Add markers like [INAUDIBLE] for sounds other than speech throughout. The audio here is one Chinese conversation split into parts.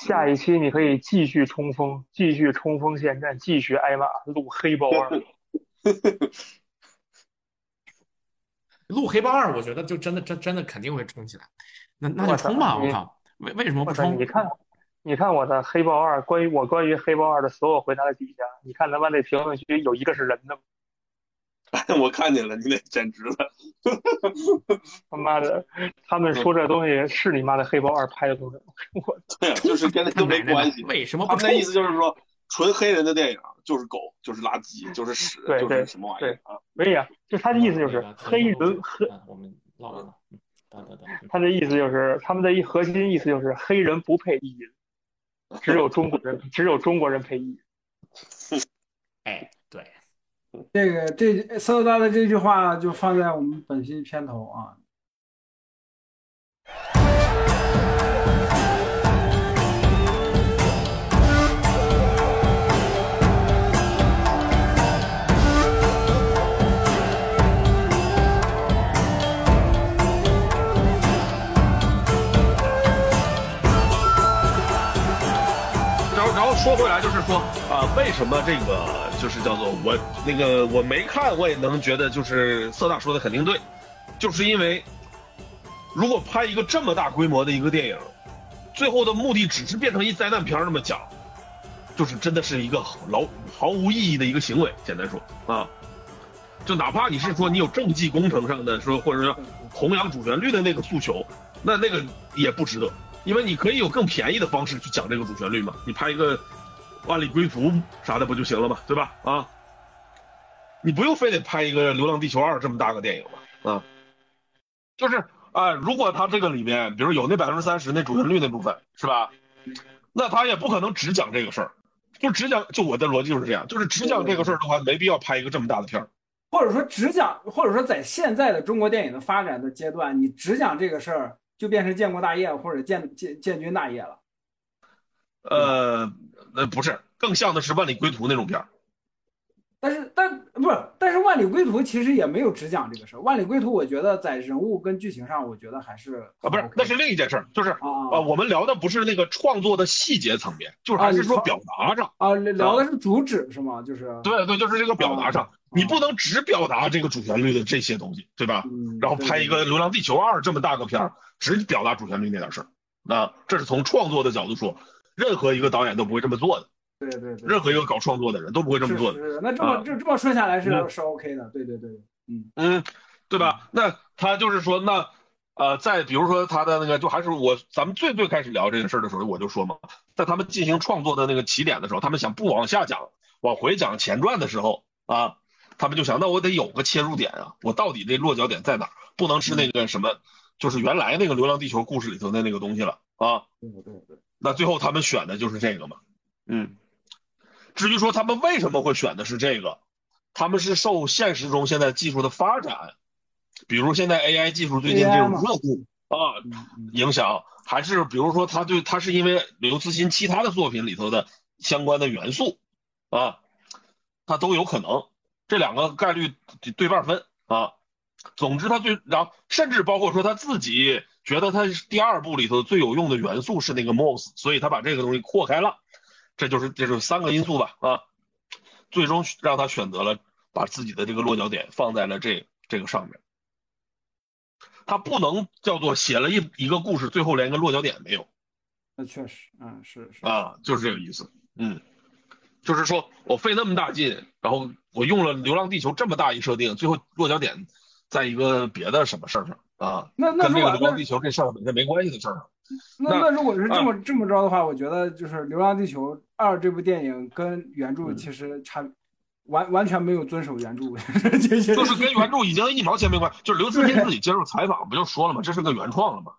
下一期你可以继续冲锋，继续冲锋陷阵，继续挨骂，录黑豹二。录黑豹二，我觉得就真的真真的肯定会冲起来。那那就冲吧，我靠！为为什么不冲？你看，你看我的黑豹二，关于我关于黑豹二的所有回答的底下，你看咱们那评论区有一个是人的吗？[LAUGHS] 我看见了，你那简直了！[LAUGHS] 他妈的，他们说这东西是你妈的黑豹二拍的东西吗？[LAUGHS] 我对，就是跟那都没关系。为什么？他们的意思就是说，纯黑人的电影就是狗，就是垃圾，就是屎，就是什么玩意儿啊？可以啊，就他的意思就是黑人黑。我们唠了。他的意思就是，他们的一核心意思就是，黑人不配意淫，只有中国人，只有中国人配意淫。哎，对，[LAUGHS] 这个这搜到的这句话就放在我们本期片头啊。然然后说回来就是说啊，为什么这个就是叫做我那个我没看，我也能觉得就是色大说的肯定对，就是因为如果拍一个这么大规模的一个电影，最后的目的只是变成一灾难片那么讲，就是真的是一个毫毫无意义的一个行为。简单说啊，就哪怕你是说你有政绩工程上的说，或者说弘扬主旋律的那个诉求，那那个也不值得。因为你可以有更便宜的方式去讲这个主旋律嘛，你拍一个《万里归途》啥的不就行了吗，对吧？啊，你不用非得拍一个《流浪地球二》这么大个电影吧，啊，就是啊，如果他这个里面，比如有那百分之三十那主旋律那部分，是吧？那他也不可能只讲这个事儿，就只讲，就我的逻辑就是这样，就是只讲这个事儿的话，没必要拍一个这么大的片儿，或者说只讲，或者说在现在的中国电影的发展的阶段，你只讲这个事儿。就变成建国大业或者建建建军大业了，呃，那不是，更像的是万里归途那种片儿。但是，但不是，但是万里归途其实也没有只讲这个事儿。万里归途，我觉得在人物跟剧情上，我觉得还是啊，不是，那是另一件事儿，就是啊，我们聊的不是那个创作的细节层面，就是还是说表达上啊，聊的是主旨是吗？就是对对，就是这个表达上。你不能只表达这个主旋律的这些东西，对吧？然后拍一个《流浪地球二》这么大个片儿，只表达主旋律那点事儿，那这是从创作的角度说，任何一个导演都不会这么做的。对对对，任何一个搞创作的人都不会这么做的。是那这么就这么说下来是是 OK 的。对对对，嗯嗯，对吧？那他就是说，那呃，再比如说他的那个，就还是我咱们最最开始聊这个事的时候，我就说嘛，在他们进行创作的那个起点的时候，他们想不往下讲，往回讲前传的时候啊。他们就想，那我得有个切入点啊，我到底这落脚点在哪？不能是那个什么，就是原来那个《流浪地球》故事里头的那个东西了啊。对对对。那最后他们选的就是这个嘛。嗯。至于说他们为什么会选的是这个，他们是受现实中现在技术的发展，比如现在 AI 技术最近这种热度啊影响，还是比如说他对他是因为刘慈欣其他的作品里头的相关的元素啊，他都有可能。这两个概率对半分啊，总之他最然后甚至包括说他自己觉得他第二部里头最有用的元素是那个 moss，所以他把这个东西扩开了，这就是这是三个因素吧啊，最终让他选择了把自己的这个落脚点放在了这这个上面，他不能叫做写了一一个故事最后连个落脚点没有，那确实嗯是是。啊就是这个意思嗯。就是说我费那么大劲，然后我用了《流浪地球》这么大一设定，最后落脚点在一个别的什么事儿上啊？那那跟那个《流浪地球》这事儿本身没关系的事儿上。那那如果是这么这么着的话，我觉得就是《流浪地球二》这部电影跟原著其实差完完全没有遵守原著，[LAUGHS] 就是跟原著已经一毛钱没关。就是刘慈欣自己接受采访不就说了吗？这是个原创了吗？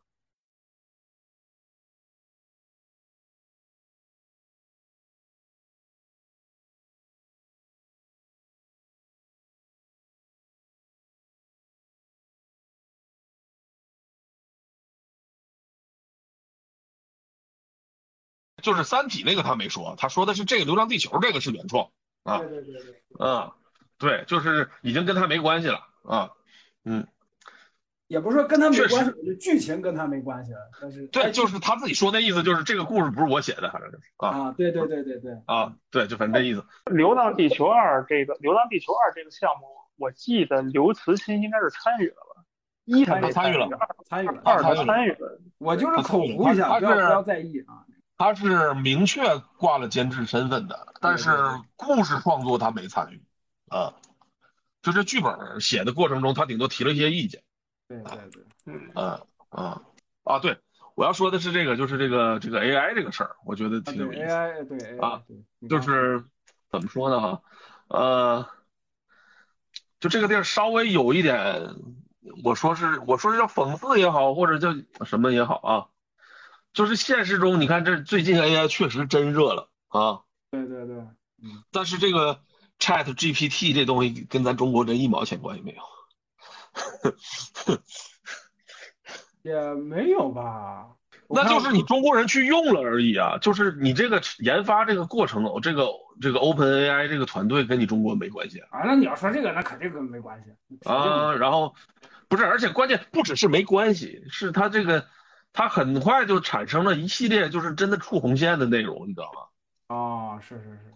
就是《三体》那个他没说，他说的是这个《流浪地球》这个是原创啊。对对对对。嗯，对，就是已经跟他没关系了啊。嗯，也不是说跟他没关系，剧情跟他没关系了。但是对，就是他自己说那意思，就是这个故事不是我写的，反正就是啊啊，对对对对对啊，对，就反正这意思。《流浪地球二》这个《流浪地球二》这个项目，我记得刘慈欣应该是参与了吧？一他参与了，参与了，二他参与了。我就是口胡一下，不要不要在意啊。他是明确挂了监制身份的，但是故事创作他没参与啊。就这剧本写的过程中，他顶多提了一些意见。对对对，嗯啊啊啊！对，我要说的是这个，就是这个这个 AI 这个事儿，我觉得挺有意思。AI 对啊，就是怎么说呢哈，呃，就这个地儿稍微有一点，我说是我说是叫讽刺也好，或者叫什么也好啊，就是现实中你看这最近 AI 确实真热了啊。对对对，嗯。但是这个 Chat GPT 这东西跟咱中国真一毛钱关系没有。[LAUGHS] 也没有吧，那就是你中国人去用了而已啊，就是你这个研发这个过程，这个这个 Open AI 这个团队跟你中国没关系啊。那你要说这个，那肯定跟没关系啊。然后不是，而且关键不只是没关系，是他这个他很快就产生了一系列就是真的触红线的内容，你知道吗？啊，是是是，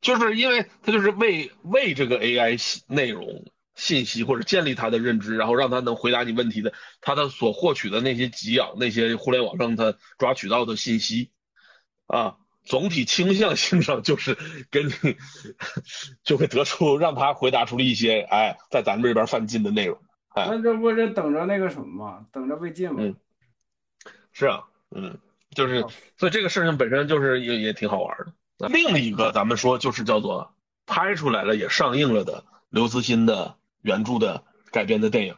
就是因为他就是为为这个 AI 内容。信息或者建立他的认知，然后让他能回答你问题的，他的所获取的那些给养，那些互联网上他抓取到的信息，啊，总体倾向性上就是跟你就会得出让他回答出了一些哎，在咱们这边犯禁的内容。哎，那这不是等着那个什么吗？等着被禁吗？嗯，是啊，嗯，就是所以这个事情本身就是也也挺好玩的。另一个咱们说就是叫做拍出来了也上映了的刘慈欣的。原著的改编的电影，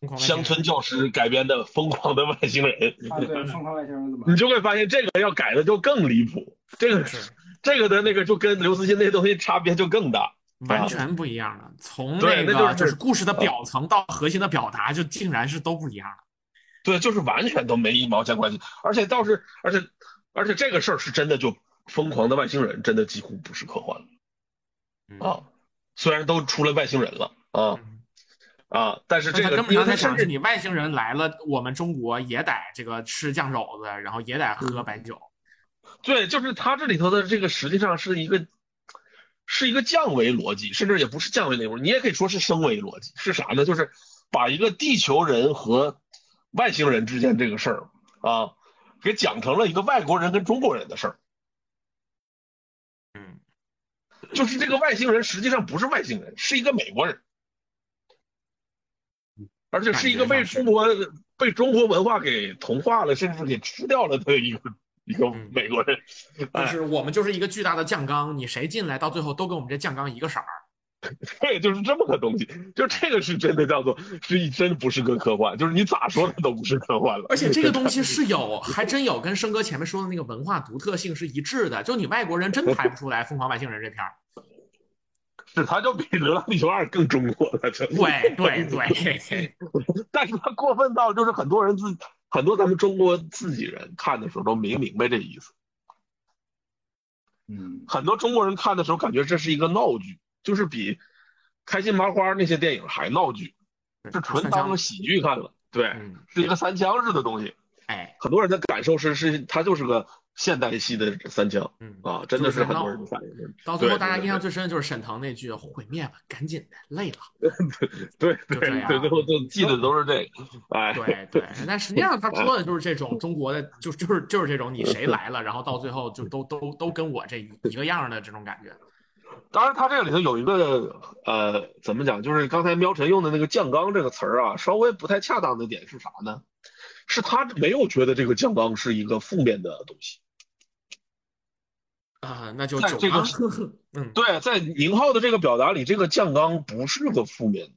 《乡村教师》改编的《疯狂的外星人》啊，对，疯狂外星人怎么？[LAUGHS] 你就会发现这个要改的就更离谱，这个是这个的那个就跟刘慈欣那些东西差别就更大，完全不一样了。从那个就是故事的表层到核心的表达，就竟然是都不一样了。对，就是完全都没一毛钱关系，而且倒是，而且而且这个事儿是真的，就疯狂的外星人真的几乎不是科幻了啊，虽然都出了外星人了。啊啊！但是这个根本上在讲是你外星人来了，我们中国也得这个吃酱肘子，然后也得喝白酒。对，就是他这里头的这个实际上是一个是一个降维逻辑，甚至也不是降维内容，你也可以说是升维逻辑。是啥呢？就是把一个地球人和外星人之间这个事儿啊，给讲成了一个外国人跟中国人的事儿。嗯，就是这个外星人实际上不是外星人，是一个美国人。而且是一个被中国被中国文化给同化了，甚至给吃掉了的一个一个美国人。就是我们就是一个巨大的酱缸，你谁进来，到最后都跟我们这酱缸一个色儿。[LAUGHS] 对，就是这么个东西。就这个是真的叫做是一真不是个科幻，就是你咋说它都不是科幻了。而且这个东西 [LAUGHS] 是有，还真有跟生哥前面说的那个文化独特性是一致的。就你外国人真拍不出来《疯狂外星人》这片儿。是，他就比《流浪地球二》更中国了，对对对。[LAUGHS] 但是他过分到就是很多人自很多咱们中国自己人看的时候都没明白这意思。嗯，很多中国人看的时候感觉这是一个闹剧，就是比开心麻花那些电影还闹剧，是纯当个喜剧看了。对，是一个三枪式的东西。哎，很多人的感受是是，他就是个。现代系的三枪，嗯啊，真的是很多人反应。到最后，大家印象最深的就是沈腾那句“毁灭吧，赶紧的，累了。”对对对，最后都记得都是这个。哎，对对，但实际上他 [LAUGHS] 说的就是这种中国的，就就是就是这种你谁来了，然后到最后就都都都跟我这一个样的这种感觉。当然，他这个里头有一个呃，怎么讲？就是刚才喵晨用的那个“酱缸”这个词儿啊，稍微不太恰当的点是啥呢？是他没有觉得这个酱缸是一个负面的东西。啊，那就在这个，[LAUGHS] 嗯，对，在宁浩的这个表达里，这个酱缸不是个负面，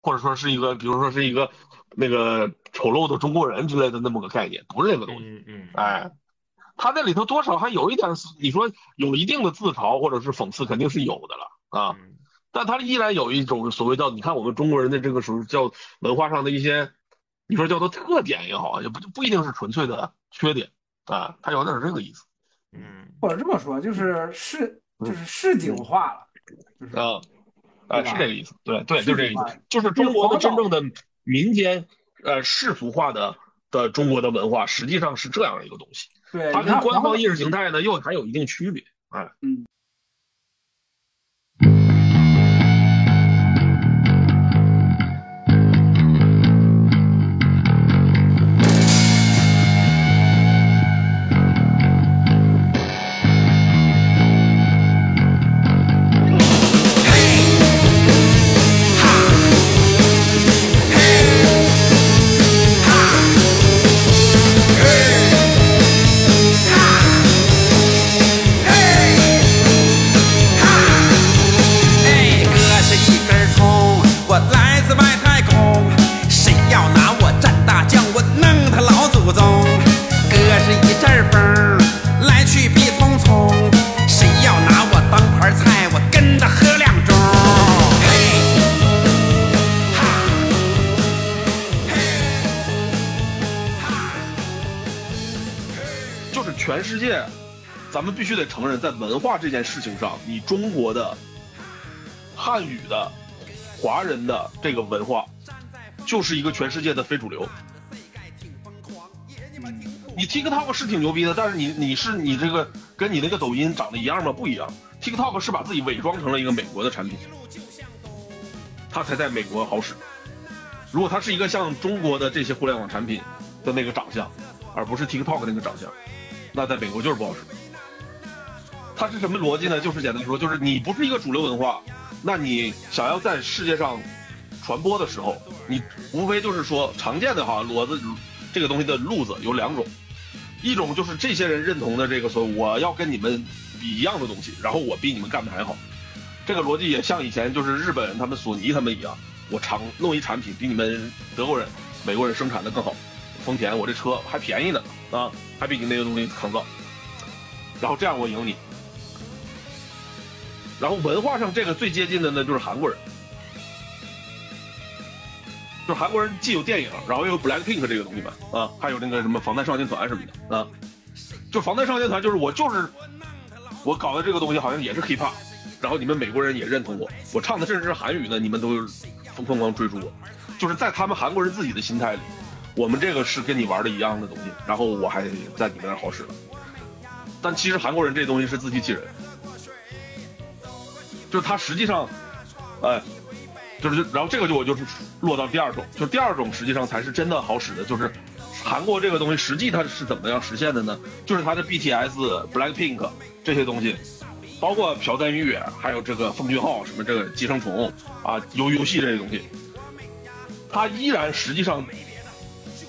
或者说是一个，比如说是一个那个丑陋的中国人之类的那么个概念，不是那个东西。嗯嗯，哎，他那里头多少还有一点，你说有一定的自嘲或者是讽刺，肯定是有的了啊。但他依然有一种所谓叫，你看我们中国人的这个时候叫文化上的一些，你说叫做特点也好，也不不一定是纯粹的缺点啊，他有点这个意思。嗯，或者这么说，就是市就是市井化了，就是啊，啊是这个意思，对对，就是这个意思，就是中国的真正的民间呃世俗化的的中国的文化，实际上是这样一个东西。对，它跟官方意识形态呢又还有一定区别。哎，嗯。咱们必须得承认，在文化这件事情上，你中国的汉语的华人的这个文化，就是一个全世界的非主流。你 TikTok 是挺牛逼的，但是你你是你这个跟你那个抖音长得一样吗？不一样。TikTok 是把自己伪装成了一个美国的产品，它才在美国好使。如果它是一个像中国的这些互联网产品的那个长相，而不是 TikTok 那个长相，那在美国就是不好使。它是什么逻辑呢？就是简单说，就是你不是一个主流文化，那你想要在世界上传播的时候，你无非就是说常见的哈，骡子这个东西的路子有两种，一种就是这些人认同的这个说我要跟你们比一样的东西，然后我比你们干的还好，这个逻辑也像以前就是日本他们索尼他们一样，我常弄一产品比你们德国人、美国人生产的更好，丰田我这车还便宜呢啊，还比你那个东西抗造，然后这样我赢你。然后文化上这个最接近的呢，就是韩国人，就是韩国人既有电影，然后又有 Black Pink 这个东西嘛，啊，还有那个什么防弹少年团什么的啊，就防弹少年团就是我就是我搞的这个东西好像也是 hiphop，然后你们美国人也认同我，我唱的甚至是韩语呢，你们都疯疯狂追逐我，就是在他们韩国人自己的心态里，我们这个是跟你玩的一样的东西，然后我还在你们那好使，但其实韩国人这东西是自欺欺人。就是它实际上，哎，就是，然后这个就我就是落到第二种，就第二种实际上才是真的好使的，就是韩国这个东西实际它是怎么样实现的呢？就是它的 BTS、Blackpink 这些东西，包括朴赞玉，还有这个奉俊昊什么这个寄生虫啊，游游戏这些东西，它依然实际上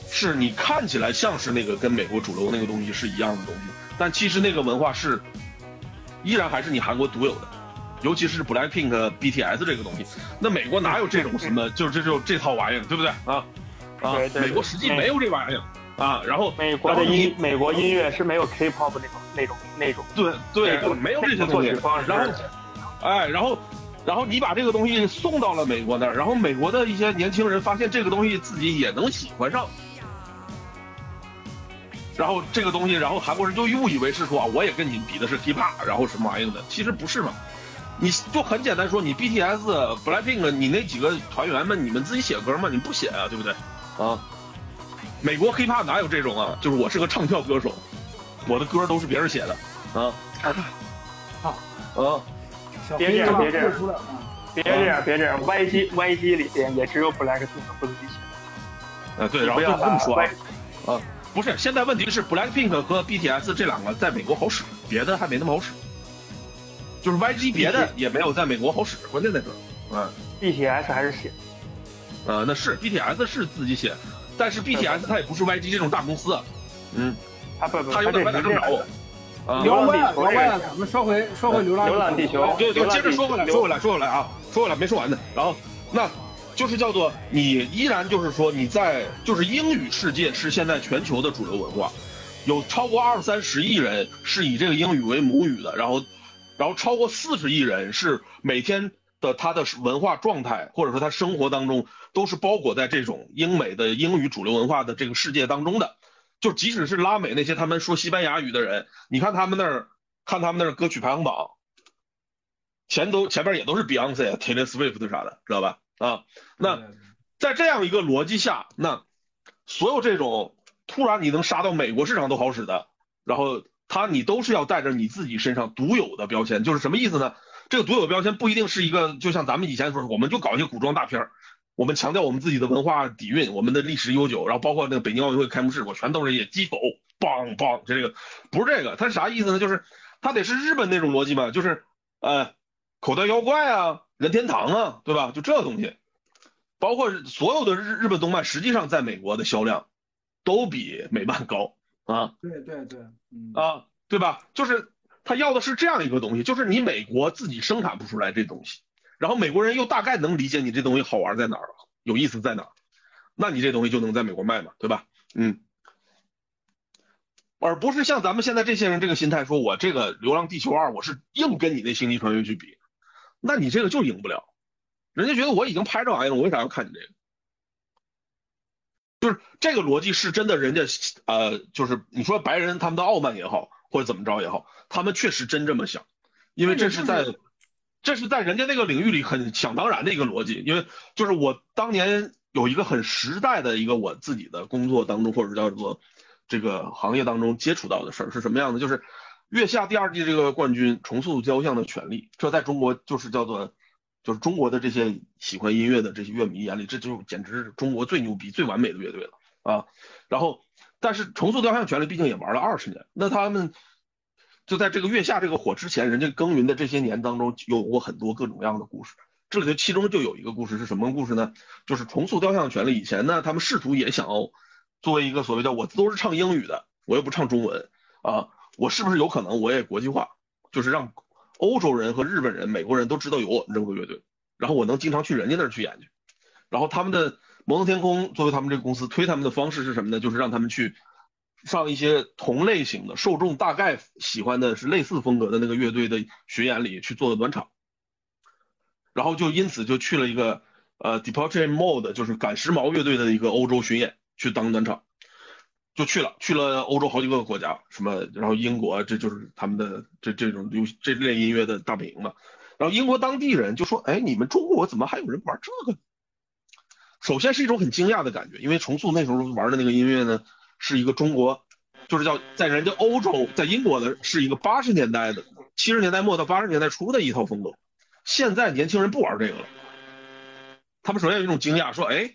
是你看起来像是那个跟美国主流那个东西是一样的东西，但其实那个文化是依然还是你韩国独有的。尤其是 Blackpink、BTS 这个东西，那美国哪有这种什么，[LAUGHS] 就是这就这套玩意儿，对不对啊？啊，美国实际没有这玩意儿啊。然后美国的音，美国音乐是没有 K-pop 那种那种那种，对对，没有这些东西。然后，哎，然后，然后你把这个东西送到了美国那儿，然后美国的一些年轻人发现这个东西自己也能喜欢上，然后这个东西，然后韩国人就误以为是说啊，我也跟你比的是 K-pop，然后什么玩意儿的，其实不是嘛。你就很简单说，你 BTS、Blackpink，你那几个团员们，你们自己写歌吗？你不写啊，对不对？啊，美国 hiphop 哪有这种啊？就是我是个唱跳歌手，我的歌都是别人写的啊。啊，啊，别这样，别这样，别这样，别这样。YG YG 里边也只有 Blackpink 不自己写。啊，对，然后就这么说啊。啊，不是，现在问题是 Blackpink 和 BTS 这两个在美国好使，别的还没那么好使。就是 YG 别的也没有在美国好使，关键在这儿。嗯，BTS 还是写，呃，那是 BTS 是自己写，但是 BTS 它也不是 YG 这种大公司。嗯，他不他有点歪打正着。流浪地球，咱们说回说回流浪流浪地球，对对，接着说回来，说回来，说回来啊，说回来没说完呢。然后，那就是叫做你依然就是说你在就是英语世界是现在全球的主流文化，有超过二三十亿人是以这个英语为母语的，然后。然后超过四十亿人是每天的他的文化状态，或者说他生活当中都是包裹在这种英美的英语主流文化的这个世界当中的。就即使是拉美那些他们说西班牙语的人，你看他们那儿，看他们那儿歌曲排行榜，前都前边也都是 Beyonce、Taylor Swift 啥的，知道吧？啊，那在这样一个逻辑下，那所有这种突然你能杀到美国市场都好使的，然后它你都是要带着你自己身上独有的标签，就是什么意思呢？这个独有标签不一定是一个，就像咱们以前说，我们就搞一些古装大片儿，我们强调我们自己的文化底蕴，我们的历史悠久，然后包括那个北京奥运会开幕式，我全都是演鸡狗，梆梆，这个不是这个，它是啥意思呢？就是它得是日本那种逻辑嘛，就是呃，口袋妖怪啊，任天堂啊，对吧？就这东西，包括所有的日日本动漫，实际上在美国的销量都比美漫高啊。对对对，嗯啊，对吧？就是。他要的是这样一个东西，就是你美国自己生产不出来这东西，然后美国人又大概能理解你这东西好玩在哪儿，有意思在哪儿，那你这东西就能在美国卖嘛，对吧？嗯，而不是像咱们现在这些人这个心态，说我这个《流浪地球二》我是硬跟你那《星际穿越》去比，那你这个就赢不了，人家觉得我已经拍这玩意儿了，我为啥要看你这个？就是这个逻辑是真的，人家呃，就是你说白人他们的傲慢也好。或者怎么着也好，他们确实真这么想，因为这是在，这是在人家那个领域里很想当然的一个逻辑。因为就是我当年有一个很时代的一个我自己的工作当中，或者叫做这个行业当中接触到的事儿是什么样的？就是《月下》第二季这个冠军重塑雕像的权利，这在中国就是叫做，就是中国的这些喜欢音乐的这些乐迷眼里，这就简直是中国最牛逼、最完美的乐队了啊！然后。但是重塑雕像权利毕竟也玩了二十年，那他们就在这个月下这个火之前，人家耕耘的这些年当中，有过很多各种各样的故事。这里头其中就有一个故事是什么故事呢？就是重塑雕像权利以前呢，他们试图也想要作为一个所谓叫我都是唱英语的，我又不唱中文啊，我是不是有可能我也国际化，就是让欧洲人和日本人、美国人都知道有我们这个乐队，然后我能经常去人家那儿去演去，然后他们的。摩登天空作为他们这个公司推他们的方式是什么呢？就是让他们去上一些同类型的受众大概喜欢的是类似风格的那个乐队的巡演里去做的暖场，然后就因此就去了一个呃 Departure Mode，就是赶时髦乐队的一个欧洲巡演去当暖场，就去了去了欧洲好几个国家，什么然后英国这就是他们的这这种流这类音乐的大本营嘛，然后英国当地人就说，哎，你们中国怎么还有人玩这个？首先是一种很惊讶的感觉，因为重塑那时候玩的那个音乐呢，是一个中国，就是叫在人家欧洲，在英国的是一个八十年代的七十年代末到八十年代初的一套风格。现在年轻人不玩这个了，他们首先有一种惊讶，说：“哎，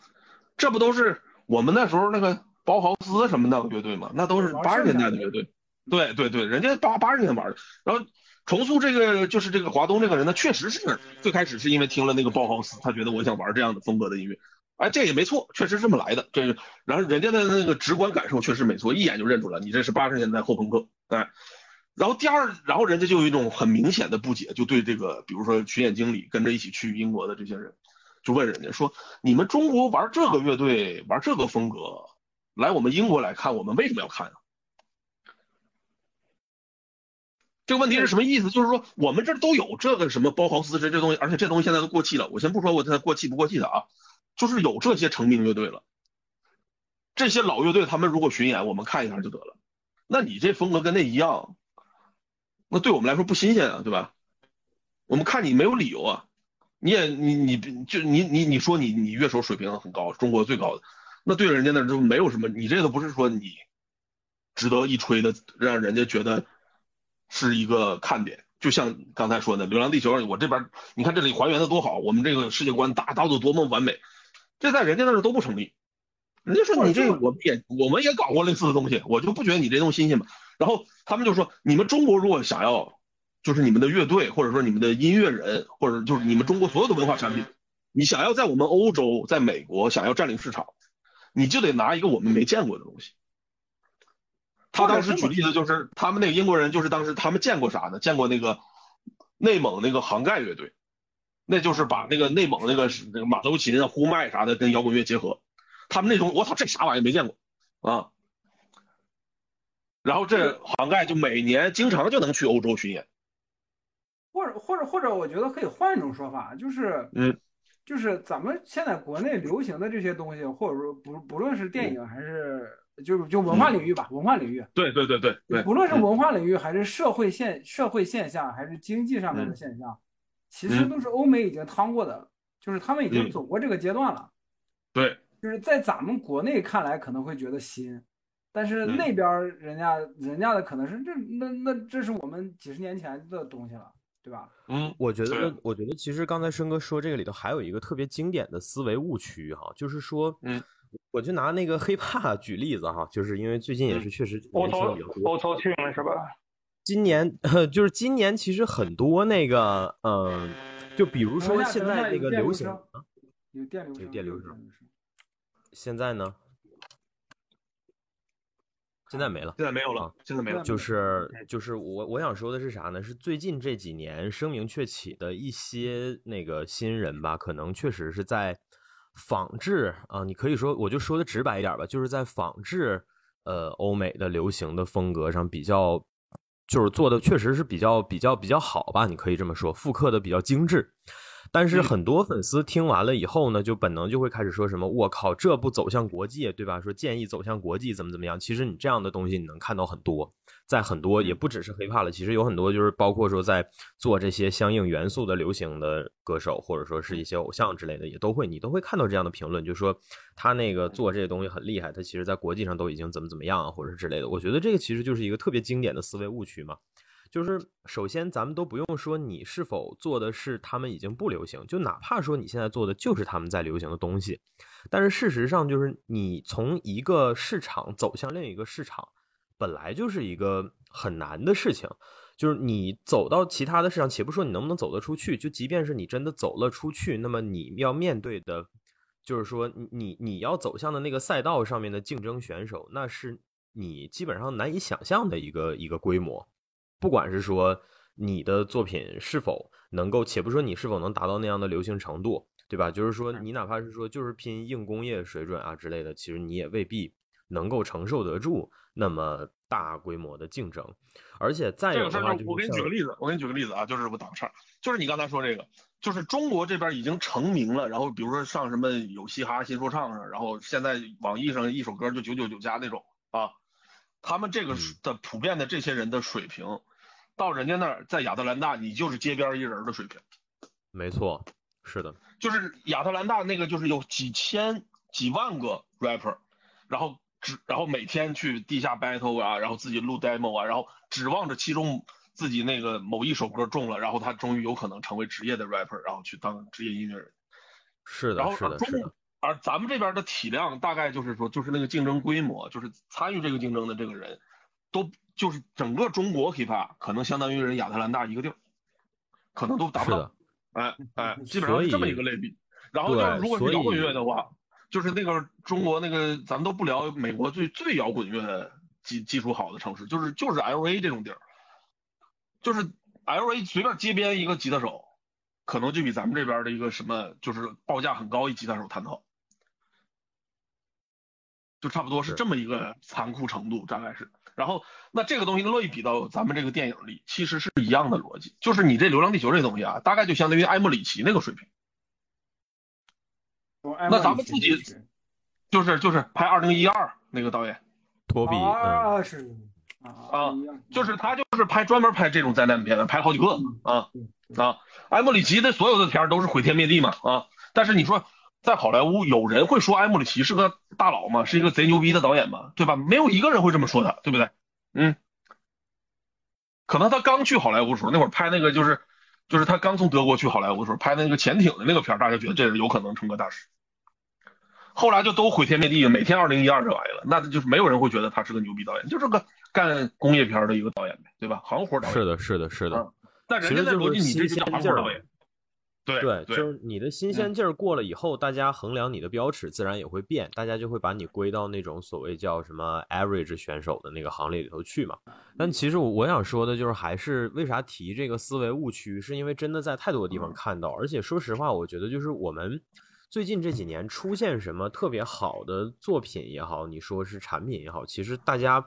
这不都是我们那时候那个包豪斯什么的乐队嘛？那都是八十年代的乐队。”对对对，人家八八十年玩的。然后重塑这个就是这个华东这个人呢，确实是最开始是因为听了那个包豪斯，他觉得我想玩这样的风格的音乐。哎，这也没错，确实这么来的。这个，然后人家的那个直观感受确实没错，一眼就认出来，你这是八十年代后朋克。哎，然后第二，然后人家就有一种很明显的不解，就对这个，比如说巡演经理跟着一起去英国的这些人，就问人家说：“你们中国玩这个乐队，玩这个风格，来我们英国来看，我们为什么要看啊？”这个问题是什么意思？就是说我们这都有这个什么包豪斯这这东西，而且这东西现在都过气了。我先不说我它过气不过气的啊。就是有这些成名乐队了，这些老乐队他们如果巡演，我们看一下就得了。那你这风格跟那一样，那对我们来说不新鲜啊，对吧？我们看你没有理由啊，你也你你就你你你说你你乐手水平很高，中国最高的，那对人家那就没有什么，你这个不是说你值得一吹的，让人家觉得是一个看点。就像刚才说的《流浪地球》，我这边你看这里还原的多好，我们这个世界观打造的多么完美。这在人家那儿都不成立，人家说你这我们也我们也搞过类似的东西，我就不觉得你这东西新鲜嘛。然后他们就说，你们中国如果想要，就是你们的乐队或者说你们的音乐人，或者就是你们中国所有的文化产品，你想要在我们欧洲、在美国想要占领市场，你就得拿一个我们没见过的东西。他当时举例子就是，他们那个英国人就是当时他们见过啥呢？见过那个内蒙那个杭盖乐队。那就是把那个内蒙那个那个马头琴啊、呼麦啥的跟摇滚乐结合，他们那种我操这啥玩意没见过啊。然后这杭盖就每年经常就能去欧洲巡演，或者或者或者我觉得可以换一种说法，就是嗯，就是咱们现在国内流行的这些东西，或者说不不论是电影还是就是就文化领域吧，文化领域，对对对对对，不论是文化领域还是社会现社会现象还是经济上面的现象。其实都是欧美已经趟过的，就是他们已经走过这个阶段了。对，就是在咱们国内看来可能会觉得新，但是那边人家人家的可能是这那那这是我们几十年前的东西了，对吧？嗯，我觉得我觉得其实刚才申哥说这个里头还有一个特别经典的思维误区哈，就是说，嗯，我就拿那个黑怕举例子哈，就是因为最近也是确实年轻比较多？今年 [LAUGHS] 就是今年其实很多那个嗯，就比如说现在那个流行啊，有电流有电流声。现在呢？现在没了，现在没有了，现在没了。就是就是我我想说的是啥呢？是最近这几年声名鹊起的一些那个新人吧，可能确实是在仿制啊。你可以说，我就说的直白一点吧，就是在仿制呃欧美的流行的风格上比较，就是做的确实是比较比较比较好吧。你可以这么说，复刻的比较精致。但是很多粉丝听完了以后呢，就本能就会开始说什么：“我靠，这不走向国际，对吧？”说建议走向国际怎么怎么样。其实你这样的东西你能看到很多，在很多也不只是 hiphop 了，其实有很多就是包括说在做这些相应元素的流行的歌手，或者说是一些偶像之类的，也都会你都会看到这样的评论，就说他那个做这些东西很厉害，他其实在国际上都已经怎么怎么样，啊或者是之类的。我觉得这个其实就是一个特别经典的思维误区嘛。就是首先，咱们都不用说你是否做的是他们已经不流行，就哪怕说你现在做的就是他们在流行的东西，但是事实上就是你从一个市场走向另一个市场，本来就是一个很难的事情。就是你走到其他的市场，且不说你能不能走得出去，就即便是你真的走了出去，那么你要面对的，就是说你你要走向的那个赛道上面的竞争选手，那是你基本上难以想象的一个一个规模。不管是说你的作品是否能够，且不说你是否能达到那样的流行程度，对吧？就是说你哪怕是说就是拼硬工业水准啊之类的，其实你也未必能够承受得住那么大规模的竞争。而且再有的话，我给你举个例子，我给你举个例子啊，就是我打个岔，就是你刚才说这个，就是中国这边已经成名了，然后比如说上什么有嘻哈新说唱上，然后现在网易上一首歌就九九九加那种啊。他们这个的普遍的这些人的水平，到人家那儿在亚特兰大，你就是街边一人的水平。没错，是的，就是亚特兰大那个，就是有几千几万个 rapper，然后指然后每天去地下 battle 啊，然后自己录 demo 啊，然后指望着其中自己那个某一首歌中了，然后他终于有可能成为职业的 rapper，然后去当职业音乐人。是的，是的，是的。而咱们这边的体量大概就是说，就是那个竞争规模，就是参与这个竞争的这个人，都就是整个中国 hiphop 可能相当于人亚特兰大一个地儿，可能都达不到。哎哎，基本上是这么一个类比。然后就是如果是摇滚乐的话，就是那个中国那个，咱们都不聊美国最最摇滚乐基基础好的城市，就是就是 L A 这种地儿，就是 L A 随便街边一个吉他手，可能就比咱们这边的一个什么就是报价很高一吉他手弹得好。就差不多是这么一个残酷程度，大概是。然后，那这个东西类比到咱们这个电影里，其实是一样的逻辑。就是你这《流浪地球》这东西啊，大概就相当于埃莫里奇那个水平。那咱们自己就是就是拍《二零一二》那个导演，托比啊是啊，就是他就是拍专门拍这种灾难片的，拍好几个啊啊。埃莫里奇的所有的片儿都是毁天灭地嘛啊，但是你说。在好莱坞，有人会说埃姆里奇是个大佬吗？是一个贼牛逼的导演吗？对吧？没有一个人会这么说他，对不对？嗯，可能他刚去好莱坞的时候，那会儿拍那个就是，就是他刚从德国去好莱坞的时候拍那个潜艇的那个片儿，大家觉得这人有可能成个大师。后来就都毁天灭地，每天二零一二这玩意儿了，那就是没有人会觉得他是个牛逼导演，就是个干工业片的一个导演呗，对吧？行活导演。是的，是的，是的。但人家在逻辑，你这是行活导演。对对，就是你的新鲜劲儿过了以后，大家衡量你的标尺自然也会变，大家就会把你归到那种所谓叫什么 average 选手的那个行列里头去嘛。但其实我我想说的就是，还是为啥提这个思维误区，是因为真的在太多的地方看到，而且说实话，我觉得就是我们最近这几年出现什么特别好的作品也好，你说是产品也好，其实大家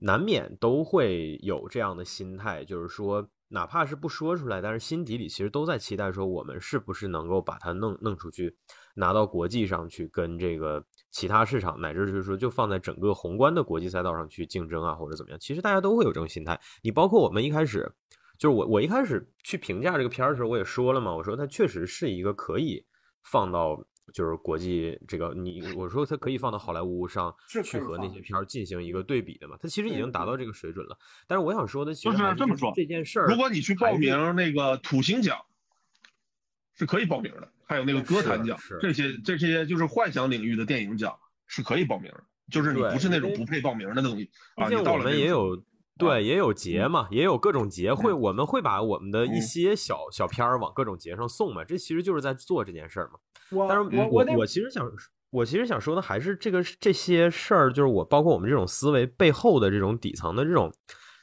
难免都会有这样的心态，就是说。哪怕是不说出来，但是心底里其实都在期待说，我们是不是能够把它弄弄出去，拿到国际上去，跟这个其他市场，乃至就是说，就放在整个宏观的国际赛道上去竞争啊，或者怎么样？其实大家都会有这种心态。你包括我们一开始，就是我我一开始去评价这个片的时候，我也说了嘛，我说它确实是一个可以放到就是国际这个你我说它可以放到好莱坞上去和那些片儿进行一个对比的嘛？它其实已经达到这个水准了。但是我想说的其实就是这么说这件事儿，如果你去报名那个土星奖，是可以报名的。还有那个歌坛奖，这些这些就是幻想领域的电影奖是可以报名的，就是你不是那种不配报名的东西啊。你到了我们也有对也有节嘛，也有各种节会，我们会把我们的一些小小片儿往各种节上送嘛，这其实就是在做这件事儿嘛。但是我我我其实想我其实想说的还是这个这些事儿，就是我包括我们这种思维背后的这种底层的这种，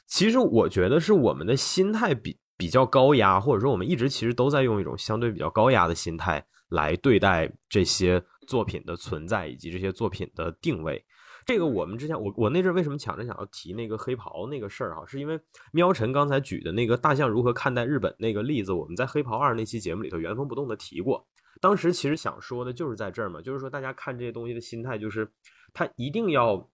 其实我觉得是我们的心态比。比较高压，或者说我们一直其实都在用一种相对比较高压的心态来对待这些作品的存在以及这些作品的定位。这个我们之前我我那阵为什么抢着想要提那个黑袍那个事儿哈，是因为喵晨刚才举的那个大象如何看待日本那个例子，我们在黑袍二那期节目里头原封不动的提过。当时其实想说的就是在这儿嘛，就是说大家看这些东西的心态，就是他一定要。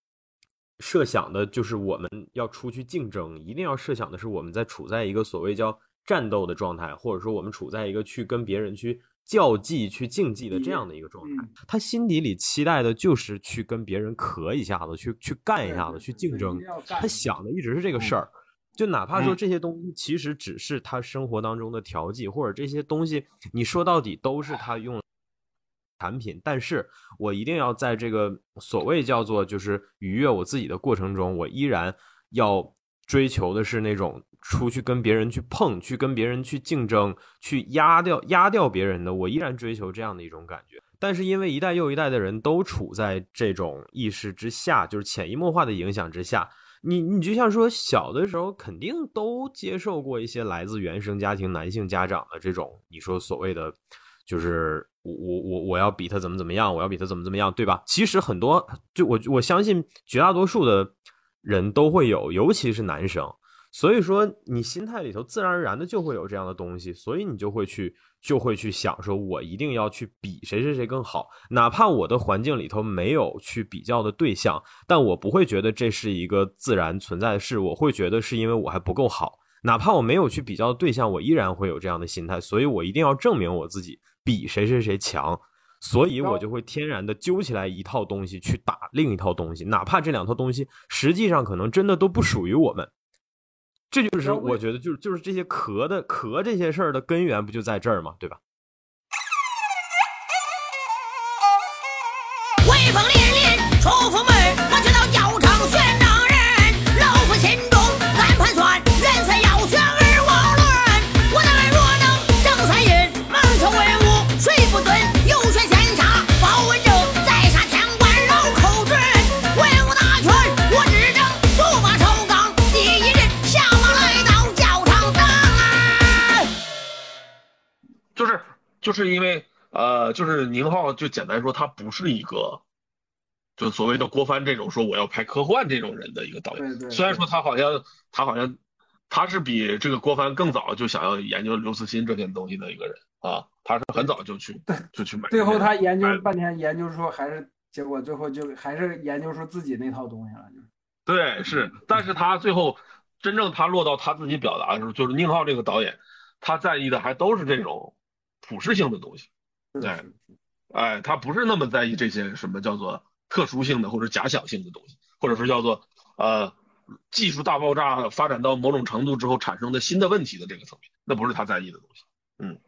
设想的就是我们要出去竞争，一定要设想的是我们在处在一个所谓叫战斗的状态，或者说我们处在一个去跟别人去较技、去竞技的这样的一个状态。他心底里期待的就是去跟别人咳一下子，去去干一下子，去竞争。他想的一直是这个事儿，就哪怕说这些东西其实只是他生活当中的调剂，或者这些东西你说到底都是他用。产品，但是我一定要在这个所谓叫做就是愉悦我自己的过程中，我依然要追求的是那种出去跟别人去碰，去跟别人去竞争，去压掉压掉别人的，我依然追求这样的一种感觉。但是因为一代又一代的人都处在这种意识之下，就是潜移默化的影响之下，你你就像说小的时候肯定都接受过一些来自原生家庭男性家长的这种你说所谓的。就是我我我我要比他怎么怎么样，我要比他怎么怎么样，对吧？其实很多就我我相信绝大多数的人都会有，尤其是男生。所以说你心态里头自然而然的就会有这样的东西，所以你就会去就会去想说，我一定要去比谁谁谁更好，哪怕我的环境里头没有去比较的对象，但我不会觉得这是一个自然存在的事，我会觉得是因为我还不够好。哪怕我没有去比较的对象，我依然会有这样的心态，所以我一定要证明我自己。比谁谁谁强，所以我就会天然的揪起来一套东西去打另一套东西，哪怕这两套东西实际上可能真的都不属于我们。这就是我觉得，就是就是这些壳的壳这些事儿的根源，不就在这儿吗？对吧？威风凛就是因为呃，就是宁浩，就简单说，他不是一个，就所谓的郭帆这种说我要拍科幻这种人的一个导演。虽然说他好像他好像他是比这个郭帆更早就想要研究刘慈欣这些东西的一个人啊，他是很早就去就去买。最后他研究半天，研究出还是结果，最后就还是研究出自己那套东西了。对，是，但是他最后真正他落到他自己表达的时候，就是宁浩这个导演，他在意的还都是这种。普适性的东西，哎，哎，他不是那么在意这些什么叫做特殊性的或者假想性的东西，或者是叫做呃技术大爆炸发展到某种程度之后产生的新的问题的这个层面，那不是他在意的东西。嗯，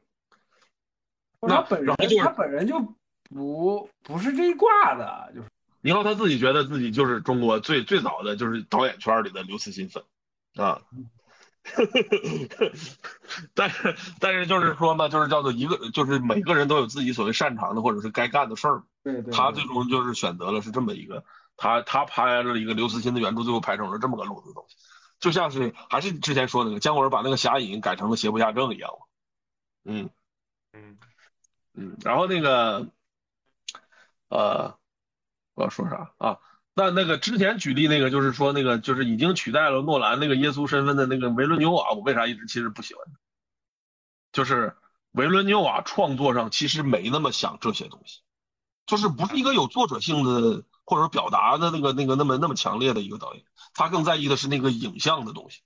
那本人他本人就不不是这一挂的，就是你浩他自己觉得自己就是中国最最早的就是导演圈里的刘慈欣粉啊。[LAUGHS] 但是但是就是说嘛，就是叫做一个，就是每个人都有自己所谓擅长的或者是该干的事儿。对对。他最终就是选择了是这么一个，他他拍了一个刘慈欣的原著，最后拍成了这么个路子东西，就像是还是之前说那个姜文把那个侠隐改成了邪不压正一样嗯嗯嗯，然后那个呃，我要说啥啊？那那个之前举例那个就是说那个就是已经取代了诺兰那个耶稣身份的那个维伦纽瓦，我为啥一直其实不喜欢？就是维伦纽瓦创作上其实没那么想这些东西，就是不是一个有作者性的或者表达的那个那个那么那么强烈的一个导演，他更在意的是那个影像的东西，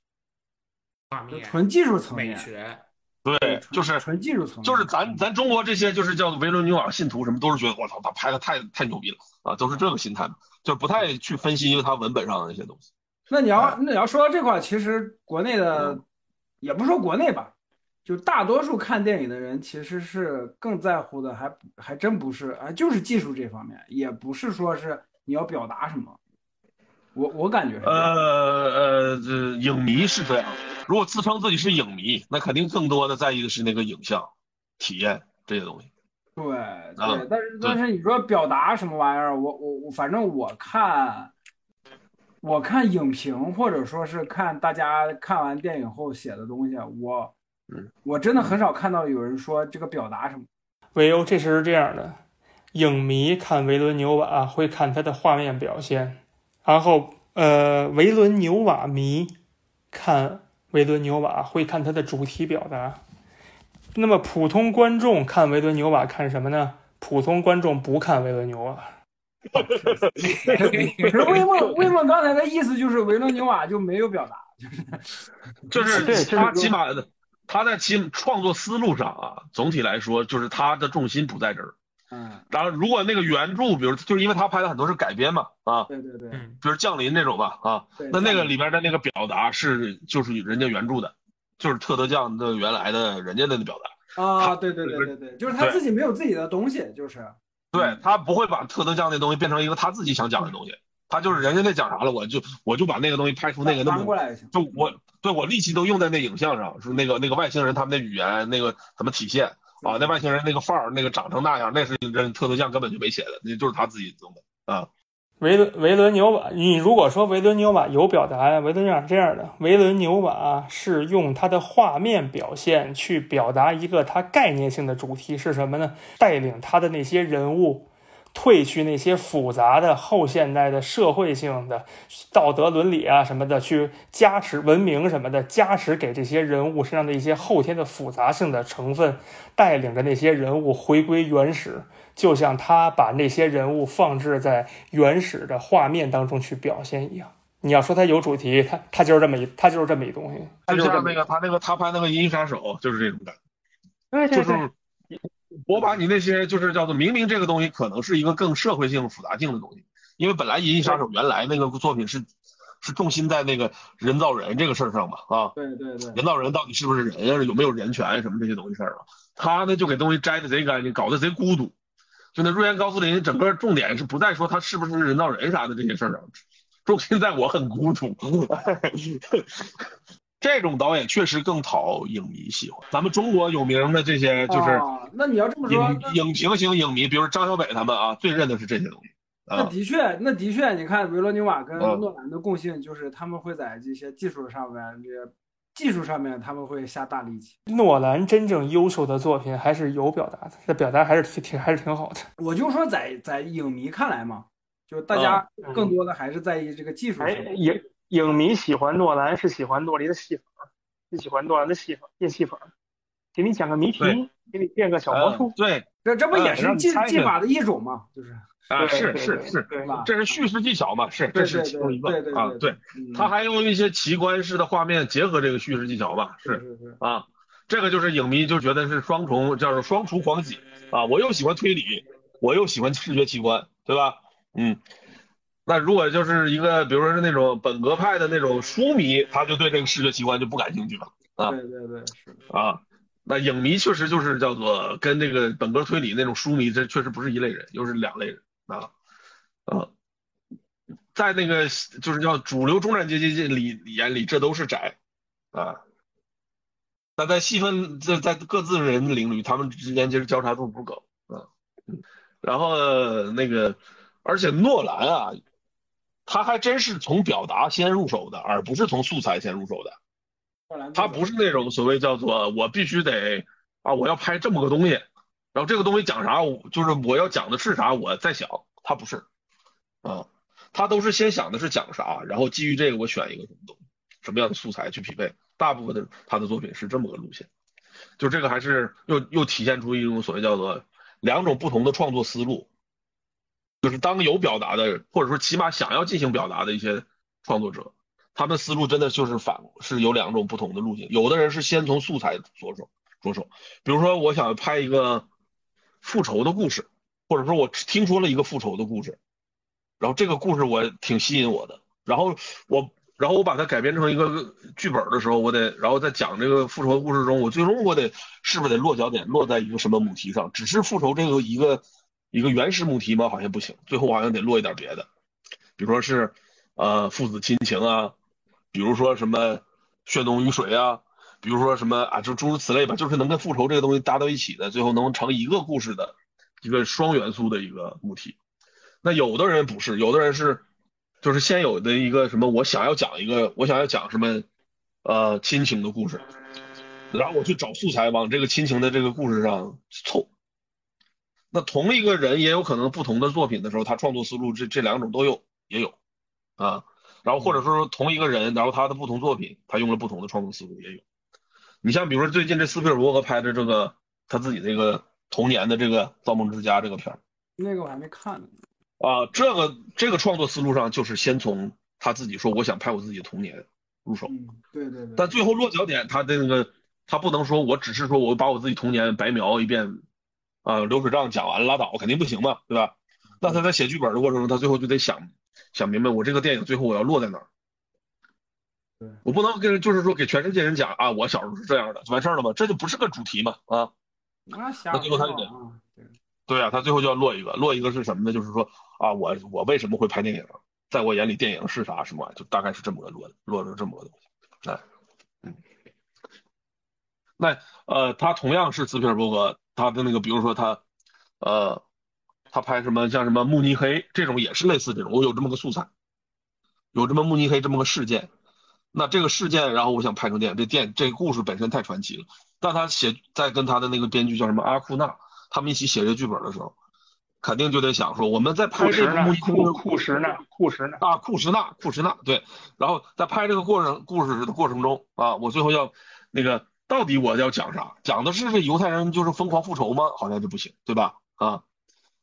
画面、纯技术层面、美学，对，就是纯技术层面，就是咱咱中国这些就是叫维伦纽瓦信徒什么，都是觉得我操，他拍的太太牛逼了啊，都是这个心态，就不太去分析因为他文本上的那些东西。那你要那你要说到这块，其实国内的，也不说国内吧，就大多数看电影的人其实是更在乎的，还还真不是啊，就是技术这方面，也不是说是你要表达什么。我我感觉呃呃，这影迷是这样。如果自称自己是影迷，那肯定更多的在意的是那个影像体验这些东西。对对，但是但是你说表达什么玩意儿，我我我反正我看，我看影评或者说是看大家看完电影后写的东西，我我真的很少看到有人说这个表达什么。唯欧这是这样的，影迷看维伦纽瓦会看他的画面表现。然后，呃，维伦纽瓦迷看维伦纽瓦会看他的主题表达。那么，普通观众看维伦纽瓦看什么呢？普通观众不看维伦纽瓦。魏梦，魏梦刚才的意思就是维伦纽瓦就没有表达，就是就是他起码他在其创作思路上啊，总体来说就是他的重心不在这儿。嗯，然后如果那个原著，比如就是因为他拍的很多是改编嘛，啊，对对对，比如降临那种吧，啊，那那个里边的那个表达是就是人家原著的，就是特德酱的原来的人家的表达。啊，对对对对对，就是他自己没有自己的东西，就是，对他不会把特德酱那东西变成一个他自己想讲的东西，他就是人家那讲啥了，我就我就把那个东西拍出那个那么，就我对我力气都用在那影像上，是那个那个外星人他们的语言那个怎么体现。啊，那外星人那个范儿，那个长成那样，那是人特德酱根本就没写的，那就是他自己弄的啊。维伦维伦纽瓦，你如果说维伦纽瓦有表达呀，维伦纽瓦是这样的，维伦纽瓦是用他的画面表现去表达一个他概念性的主题是什么呢？带领他的那些人物。褪去那些复杂的后现代的社会性的道德伦理啊什么的，去加持文明什么的，加持给这些人物身上的一些后天的复杂性的成分，带领着那些人物回归原始，就像他把那些人物放置在原始的画面当中去表现一样。你要说他有主题，他他就是这么一，他就是这么一东西。就像那个他那个他拍那个《银翼杀手》，就是这种感觉，对对对。我把你那些就是叫做明明这个东西可能是一个更社会性复杂性的东西，因为本来《银翼杀手》原来那个作品是是重心在那个人造人这个事儿上嘛啊，对对对，人造人到底是不是人呀？有没有人权什么这些东西事儿嘛？他呢就给东西摘的贼干净，搞得贼孤独。就那瑞安高斯林，整个重点是不在说他是不是人造人啥的这些事儿上，重心在我很孤独。[LAUGHS] 这种导演确实更讨影迷喜欢。咱们中国有名的这些就是，那你要这么说，影影评型影迷，比如张小北他们啊，最认的是这些东西。那的确，那的确，你看维罗纽瓦跟诺兰的共性就是他们会在这些技术上面，这些技术上面他们会下大力气。诺兰真正优秀的作品还是有表达的，这表达还是挺挺还是挺好的。我就说在在影迷看来嘛，就大家更多的还是在意这个技术上。影影迷喜欢诺兰是喜欢诺兰的戏法，是喜欢诺兰的戏法变戏法，给你讲个谜题，给你变个小魔术，对，这这不也是技技法的一种吗？就是啊，是是是，这是叙事技巧嘛，是这是其中一个啊，对，他还用一些奇观式的画面结合这个叙事技巧嘛，是是是啊，这个就是影迷就觉得是双重叫做双重狂喜啊，我又喜欢推理，我又喜欢视觉奇观，对吧？嗯。那如果就是一个，比如说是那种本格派的那种书迷，他就对这个视觉奇观就不感兴趣了啊。对对对，是啊。那影迷确实就是叫做跟这个本格推理那种书迷，这确实不是一类人，又是两类人啊啊。在那个就是叫主流中产阶级里眼里，这都是宅啊。那在细分在在各自人领域，他们之间其实交叉度不高啊。然后那个，而且诺兰啊。他还真是从表达先入手的，而不是从素材先入手的。他不是那种所谓叫做我必须得啊，我要拍这么个东西，然后这个东西讲啥，就是我要讲的是啥，我在想。他不是啊，他都是先想的是讲啥，然后基于这个我选一个什么东，什么样的素材去匹配。大部分的他的作品是这么个路线，就这个还是又又体现出一种所谓叫做两种不同的创作思路。就是当有表达的，或者说起码想要进行表达的一些创作者，他们思路真的就是反，是有两种不同的路径。有的人是先从素材着手，着手。比如说，我想拍一个复仇的故事，或者说我听说了一个复仇的故事，然后这个故事我挺吸引我的，然后我。然后我把它改编成一个剧本的时候，我得，然后在讲这个复仇的故事中，我最终我得是不是得落脚点落在一个什么母题上？只是复仇这个一个一个原始母题吗？好像不行，最后好像得落一点别的，比如说是呃父子亲情啊，比如说什么血浓于水啊，比如说什么啊，就诸如此类吧，就是能跟复仇这个东西搭到一起的，最后能成一个故事的一个双元素的一个母题。那有的人不是，有的人是。就是先有的一个什么，我想要讲一个，我想要讲什么，呃，亲情的故事，然后我去找素材往这个亲情的这个故事上凑。那同一个人也有可能不同的作品的时候，他创作思路这这两种都有也有啊。然后或者说同一个人，然后他的不同作品，他用了不同的创作思路也有。你像比如说最近这斯皮尔伯格拍的这个他自己这个童年的这个《造梦之家》这个片儿，那个我还没看呢。啊，这个这个创作思路上就是先从他自己说我想拍我自己的童年入手，对对对。但最后落脚点，他的那个他不能说我只是说我把我自己童年白描一遍，啊，流水账讲完拉倒，肯定不行嘛，对吧？那他在写剧本的过程中，他最后就得想想明白我这个电影最后我要落在哪儿。对，我不能跟就是说给全世界人讲啊，我小时候是这样的就完事儿了吗？这就不是个主题嘛啊。那最后他就得，对啊，他最后就要落一个，落一个是什么呢？就是说。啊，我我为什么会拍电影？在我眼里，电影是啥什么？就大概是这么个落落着这么个东西。哎，嗯，那呃，他同样是斯皮尔伯格，他的那个，比如说他，呃，他拍什么像什么慕尼黑这种，也是类似这种。我有这么个素材，有这么慕尼黑这么个事件，那这个事件，然后我想拍成电影，这电这个故事本身太传奇了。但他写在跟他的那个编剧叫什么阿库纳，他们一起写这剧本的时候。肯定就得想说，我们在拍这个库库什纳库什纳啊库什纳库什纳对，然后在拍这个过程故事的过程中啊，我最后要那个到底我要讲啥？讲的是这犹太人就是疯狂复仇吗？好像就不行，对吧？啊，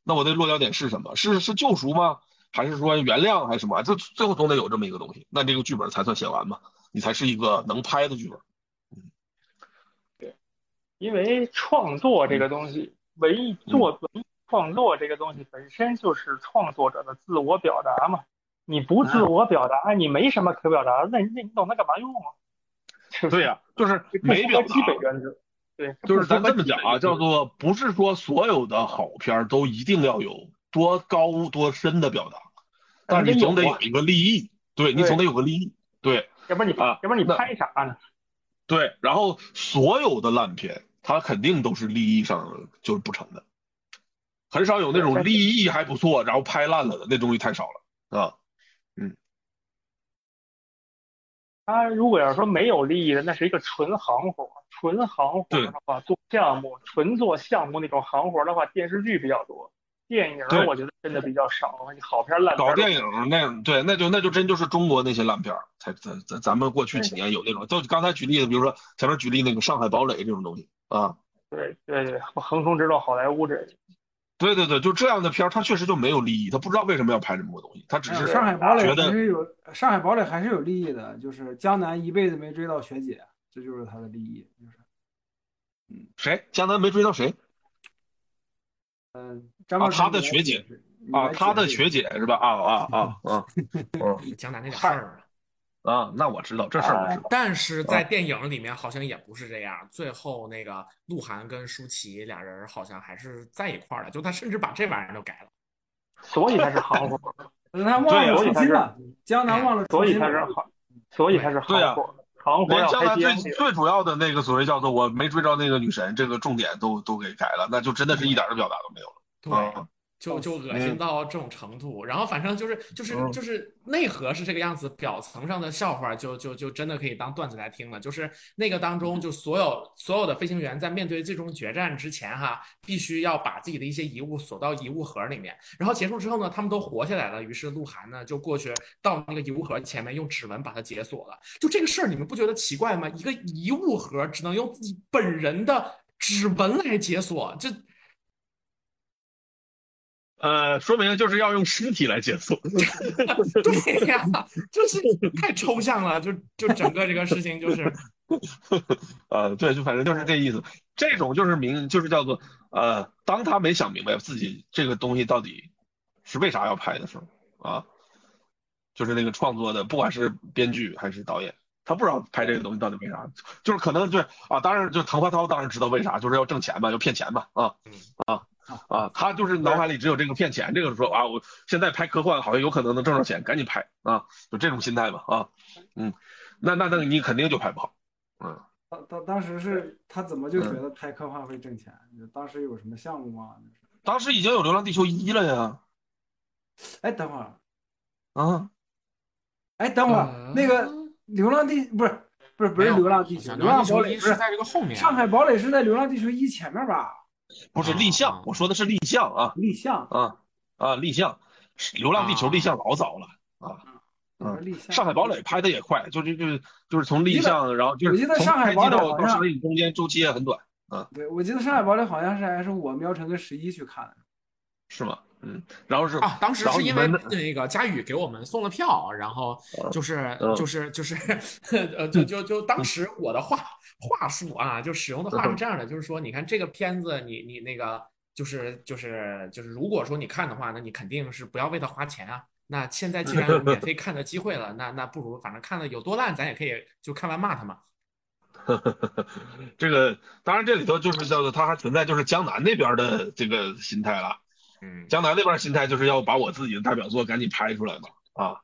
那我的落脚点是什么？是是救赎吗？还是说原谅还是什么？这最后总得有这么一个东西，那这个剧本才算写完嘛？你才是一个能拍的剧本。嗯，对，因为创作这个东西，文艺作文。创作这个东西本身就是创作者的自我表达嘛，你不自我表达，你没什么可表达，那那你懂它干嘛用啊？[LAUGHS] 对呀，就是没表达。基本原则，对，就是咱这么讲啊，叫做不是说所有的好片都一定要有多高多深的表达，但是你总得有一个立意，对你总得有个立意，对，要不然你啊，要不然你拍啥呢？对，然后所有的烂片，它肯定都是利益上就是不成的。很少有那种立意还不错，然后拍烂了的那东西太少了啊。嗯，他如果要说没有利益的，那是一个纯行活，纯行活的话做项目，纯做项目那种行活的话，电视剧比较多，电影我觉得真的比较少。好片烂搞电影那对，那就那就真就是中国那些烂片才咱咱咱们过去几年有那种，就刚才举例子，比如说前面举例那个《上海堡垒》这种东西啊。对对对，横冲直撞好莱坞这。对对对，就这样的片儿，他确实就没有利益，他不知道为什么要拍这么个东西，他只是上海堡垒还是有上海堡垒还是有利益的，就是江南一辈子没追到学姐，这就是他的利益，就是，嗯，谁江南没追到谁？嗯，啊，他的学姐啊，他的学姐是吧？啊啊啊啊，[LAUGHS] [LAUGHS] 江南那点事儿。啊，那我知道这事儿我知道，但是在电影里面好像也不是这样。最后那个鹿晗跟舒淇俩人好像还是在一块儿了，就他甚至把这玩意儿都改了，所以他是行活。[LAUGHS] 他忘了初心了，江南忘了所以他是好，所以他是行活。行活江南最最主要的那个所谓叫做我没追着那个女神，这个重点都都给改了，那就真的是一点的表达都没有了。对。就就恶心到这种程度，然后反正就是就是就是内核是这个样子，表层上的笑话就就就真的可以当段子来听了。就是那个当中，就所有所有的飞行员在面对最终决战之前，哈，必须要把自己的一些遗物锁到遗物盒里面。然后结束之后呢，他们都活下来了。于是鹿晗呢就过去到那个遗物盒前面，用指纹把它解锁了。就这个事儿，你们不觉得奇怪吗？一个遗物盒只能用自己本人的指纹来解锁，这。呃，说明就是要用尸体来解锁。[LAUGHS] 对呀，就是太抽象了，就就整个这个事情就是呃，[LAUGHS] 对，就反正就是这意思。这种就是明，就是叫做呃，当他没想明白自己这个东西到底是为啥要拍的时候啊，就是那个创作的，不管是编剧还是导演，他不知道拍这个东西到底为啥，就是可能就是啊，当然就唐华涛当然知道为啥，就是要挣钱嘛，要骗钱嘛，啊啊啊，他就是脑海里只有这个骗钱，这个说啊，我现在拍科幻好像有可能能挣着钱，赶紧拍啊，就这种心态嘛，啊，嗯，那那那你肯定就拍不好。嗯，当当当时是他怎么就觉得拍科幻会挣钱？当时有什么项目吗？当时已经有《流浪地球一》了呀。哎，等会儿，啊，哎，等会儿，那个《流浪地》不是不是不是《流浪地球》，《流浪堡垒》是在这个后面，《上海堡垒》是在《流浪地球一》前面吧？不是立项，我说的是立项啊，立项啊啊立项，《流浪地球》立项老早了啊。嗯，上海堡垒拍的也快，就是就是就是从立项，然后就是从拍机到到上映中间周期也很短。啊，对，我记得上海堡垒好像是还是我苗晨跟十一去看的，是吗？嗯，然后是啊，当时是因为那个佳宇给我们送了票，然后就是就是就是 [LAUGHS] 呃就就就当时我的话话术啊，就使用的话是这样的，就是说你看这个片子，你你那个就是就是就是如果说你看的话，那你肯定是不要为他花钱啊。那现在既然有免费 [LAUGHS] 看的机会了，那那不如反正看了有多烂，咱也可以就看完骂他嘛。[LAUGHS] 这个当然这里头就是叫做他还存在就是江南那边的这个心态了。嗯，江南那边心态就是要把我自己的代表作赶紧拍出来嘛。啊，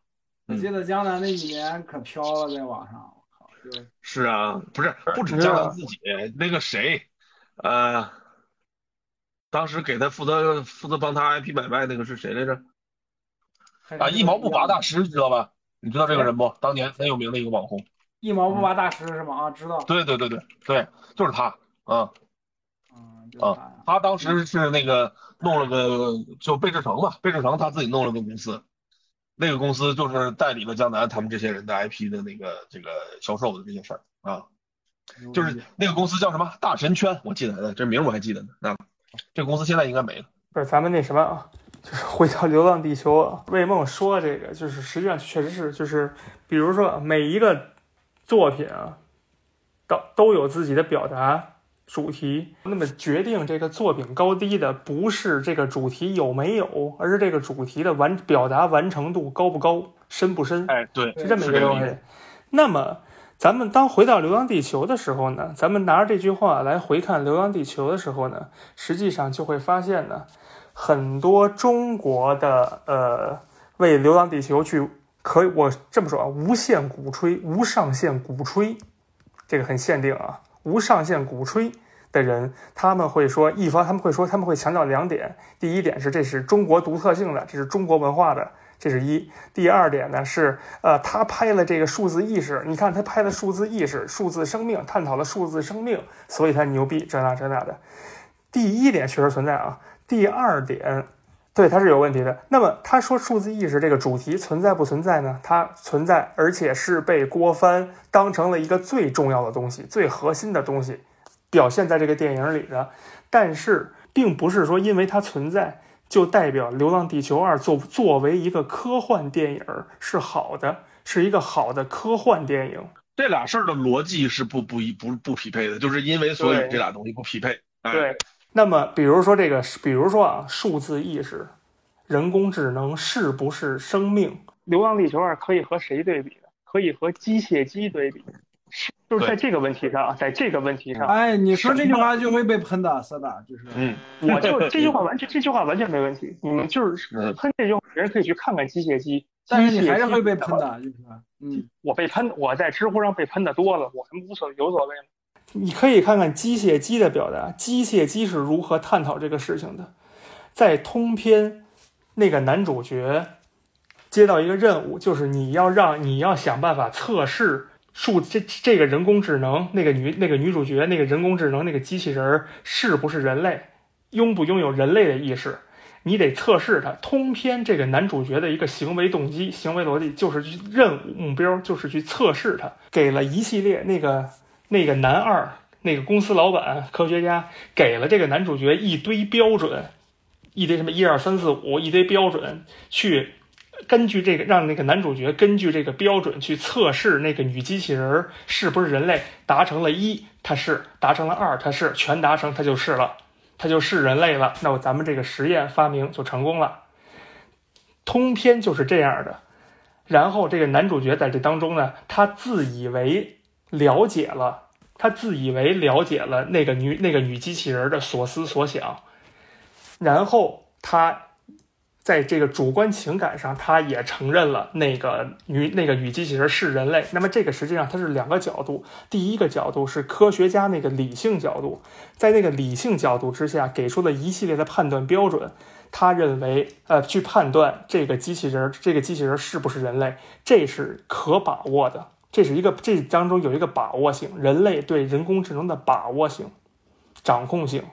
我记得江南那几年可飘了，在网上，是啊，不是不止江南自己，那个谁，呃，当时给他负责负责帮他 IP 买卖那个是谁来着？啊，一毛不拔大师知道吧？你知道这个人不？当年很有名的一个网红。一毛不拔大师是吗？啊，知道。对对对对对，就是他。啊。嗯。啊，他当时是那个弄了个就贝志成吧，贝志成他自己弄了个公司，那个公司就是代理了江南他们这些人的 IP 的那个这个销售的这些事儿啊。就是那个公司叫什么？大神圈，我记得的，这名我还记得呢。啊，这个公司现在应该没了。不是咱们那什么啊？就是 [LAUGHS] 回到《流浪地球》，魏梦说这个，就是实际上确实是，就是比如说每一个作品啊，都都有自己的表达主题。那么决定这个作品高低的，不是这个主题有没有，而是这个主题的完表达完成度高不高、深不深。哎，对，是这么一个东西。那么咱们当回到《流浪地球》的时候呢，咱们拿着这句话来回看《流浪地球》的时候呢，实际上就会发现呢。很多中国的呃，为《流浪地球》去可以我这么说啊，无限鼓吹、无上限鼓吹，这个很限定啊，无上限鼓吹的人，他们会说一方他们会说他们会强调两点：第一点是这是中国独特性的，这是中国文化的，这是一；第二点呢是呃，他拍了这个数字意识，你看他拍了数字意识、数字生命，探讨了数字生命，所以他牛逼，这那这那的。第一点确实存在啊。第二点，对它是有问题的。那么他说数字意识这个主题存在不存在呢？它存在，而且是被郭帆当成了一个最重要的东西、最核心的东西，表现在这个电影里的。但是，并不是说因为它存在，就代表《流浪地球二》作作为一个科幻电影是好的，是一个好的科幻电影。这俩事儿的逻辑是不不一不不匹配的，就是因为所以这俩东西不匹配。对。那么，比如说这个，比如说啊，数字意识、人工智能是不是生命？《流浪地球二》可以和谁对比呢？可以和机械机对比，是就是在这个问题上，在这个问题上。哎，你说这句话就会被喷的，色的，就是。嗯，[LAUGHS] 我就这句话完全，这句话完全没问题。你们就是喷这句话，别人可以去看看机械机。但是你还是会被喷的，就是嗯，我被喷，我在知乎上被喷的多了，我还无所有所谓吗？你可以看看机械姬的表达，机械姬是如何探讨这个事情的。在通篇，那个男主角接到一个任务，就是你要让你要想办法测试数这这个人工智能，那个女那个女主角那个人工智能那个机器人是不是人类，拥不拥有人类的意识，你得测试它。通篇这个男主角的一个行为动机、行为逻辑，就是去任务目标，就是去测试它，给了一系列那个。那个男二，那个公司老板、科学家给了这个男主角一堆标准，一堆什么一二三四五，一堆标准去根据这个让那个男主角根据这个标准去测试那个女机器人是不是人类，达成了一，他是；达成了二，他是；全达成，他就是了，他就是人类了。那么咱们这个实验发明就成功了。通篇就是这样的。然后这个男主角在这当中呢，他自以为了解了，他自以为了解了那个女那个女机器人的所思所想，然后他。在这个主观情感上，他也承认了那个女那个女机器人是人类。那么这个实际上它是两个角度，第一个角度是科学家那个理性角度，在那个理性角度之下给出了一系列的判断标准。他认为，呃，去判断这个机器人这个机器人是不是人类，这是可把握的，这是一个这当中有一个把握性，人类对人工智能的把握性、掌控性。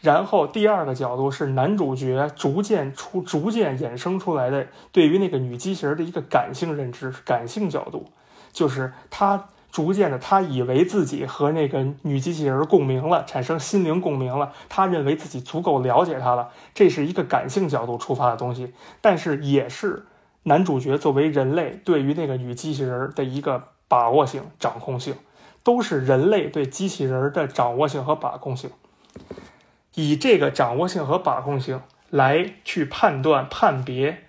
然后第二个角度是男主角逐渐出、逐渐衍生出来的对于那个女机器人的一个感性认知、感性角度，就是他逐渐的，他以为自己和那个女机器人共鸣了，产生心灵共鸣了，他认为自己足够了解她了，这是一个感性角度出发的东西，但是也是男主角作为人类对于那个女机器人的一个把握性、掌控性，都是人类对机器人的掌握性和把控性。以这个掌握性和把控性来去判断判别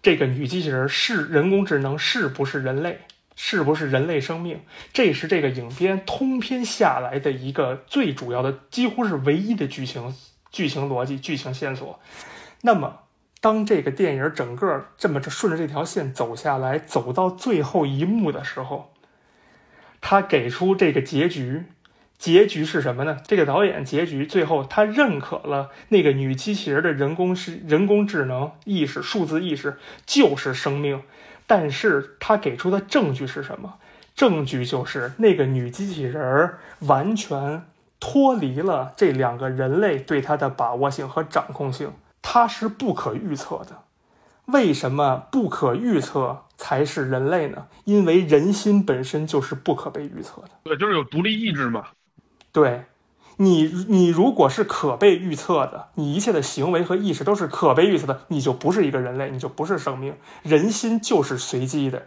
这个女机器人是人工智能是不是人类，是不是人类生命，这是这个影片通篇下来的一个最主要的，几乎是唯一的剧情剧情逻辑、剧情线索。那么，当这个电影整个这么着顺着这条线走下来，走到最后一幕的时候，他给出这个结局。结局是什么呢？这个导演结局最后他认可了那个女机器人的人工是人工智能意识、数字意识就是生命，但是他给出的证据是什么？证据就是那个女机器人完全脱离了这两个人类对她的把握性和掌控性，它是不可预测的。为什么不可预测才是人类呢？因为人心本身就是不可被预测的。对，就是有独立意志嘛。对，你你如果是可被预测的，你一切的行为和意识都是可被预测的，你就不是一个人类，你就不是生命。人心就是随机的，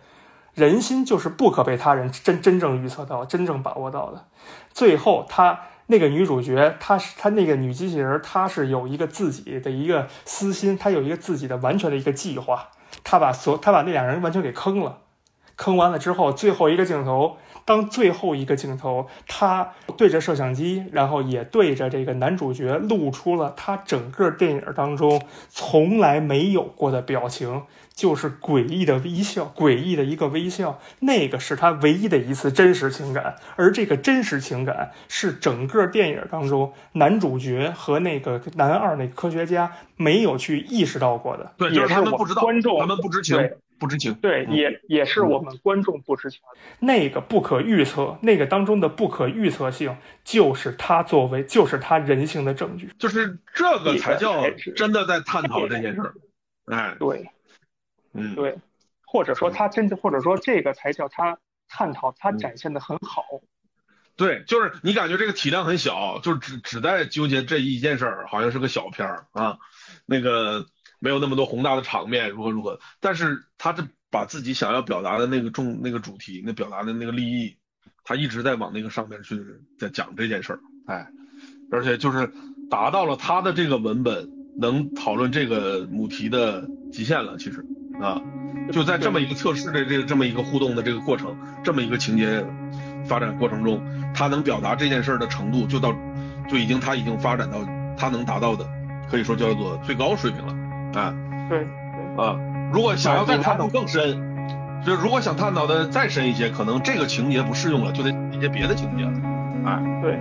人心就是不可被他人真真正预测到、真正把握到的。最后，他那个女主角，她是她那个女机器人，她是有一个自己的一个私心，她有一个自己的完全的一个计划，他把所他把那俩人完全给坑了，坑完了之后，最后一个镜头。当最后一个镜头，他对着摄像机，然后也对着这个男主角，露出了他整个电影当中从来没有过的表情，就是诡异的微笑，诡异的一个微笑。那个是他唯一的一次真实情感，而这个真实情感是整个电影当中男主角和那个男二那科学家没有去意识到过的。对，就是他们不知道，观众他们不知情。不知情，对，也也是我们观众不知情。那个不可预测，那个当中的不可预测性，就是他作为，就是他人性的证据，就是这个才叫真的在探讨这件事儿。哎，对，嗯，对，或者说他真的，或者说这个才叫他探讨，他展现的很好。对，就是你感觉这个体量很小，就只只在纠结这一件事儿，好像是个小片儿啊，那个。没有那么多宏大的场面，如何如何？但是他这把自己想要表达的那个重那个主题，那表达的那个利益，他一直在往那个上面去在讲这件事儿，哎，而且就是达到了他的这个文本能讨论这个母题的极限了。其实啊，就在这么一个测试的这个这么一个互动的这个过程，这么一个情节发展过程中，他能表达这件事儿的程度，就到就已经他已经发展到他能达到的，可以说叫做最高水平了。啊，对，啊，如果想要再探讨更深，就如果想探讨的再深一些，可能这个情节不适用了，就得一些别的情节了，哎，对。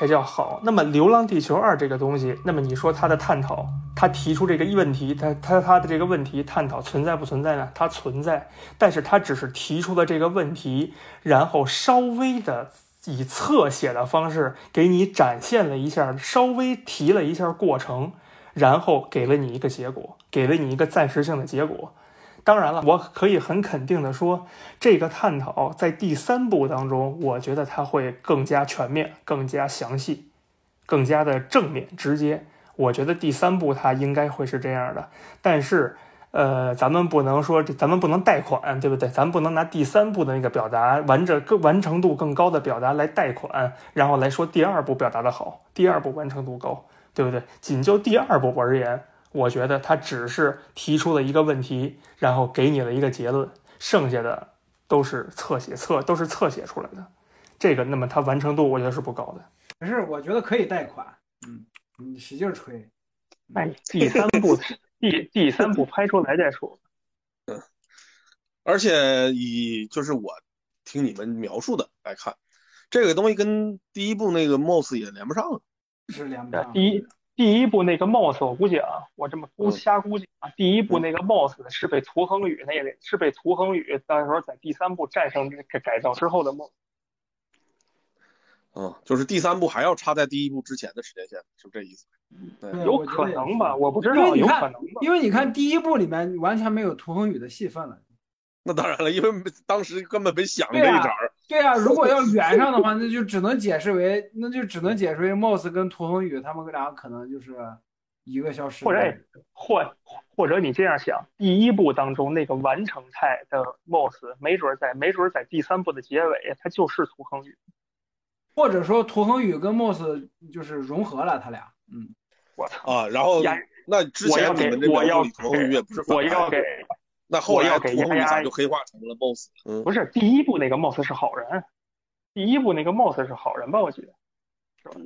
才叫好。那么《流浪地球二》这个东西，那么你说它的探讨，它提出这个问题，它它它的这个问题探讨存在不存在呢？它存在，但是它只是提出了这个问题，然后稍微的以侧写的方式给你展现了一下，稍微提了一下过程，然后给了你一个结果，给了你一个暂时性的结果。当然了，我可以很肯定的说，这个探讨在第三部当中，我觉得它会更加全面、更加详细、更加的正面、直接。我觉得第三部它应该会是这样的。但是，呃，咱们不能说，咱们不能贷款，对不对？咱们不能拿第三部的那个表达完整、更完成度更高的表达来贷款，然后来说第二部表达的好，第二部完成度高，对不对？仅就第二部而言。我觉得他只是提出了一个问题，然后给你了一个结论，剩下的都是侧写侧都是侧写出来的。这个，那么它完成度我觉得是不高的。没事，我觉得可以贷款。嗯，你使劲吹。哎，第三部第第三部拍出来再说。嗯，而且以就是我听你们描述的来看，这个东西跟第一部那个 Moss 也连不上。是连不上。第一。第一部那个 Moss，我估计啊，我这么估瞎估计啊，第一部那个 Moss 是被涂恒宇那个是被涂恒宇到时候在第三部战胜改改造之后的 Moss。嗯，就是第三部还要插在第一部之前的时间线，是不是这意思？有可能吧，我不知道，有可能吧。因为你看第一部里面完全没有涂恒宇的戏份了。那当然了，因为当时根本没想这一茬儿。对啊，如果要 [LAUGHS] 圆上的话，那就只能解释为，那就只能解释为 Moss 跟涂恒宇他们俩可能就是一个消失。或者或或者你这样想，第一部当中那个完成态的 Moss，没准在没准在第三部的结尾，他就是涂恒宇。或者说涂恒宇跟 Moss 就是融合了，他俩。嗯，我操啊！然后那之前你们这个涂恒宇也不是我要给。那后来给丫丫就黑化成了 Moss？不是第一部那个 Moss 是好人，第一部那个 Moss 是好人吧？我记得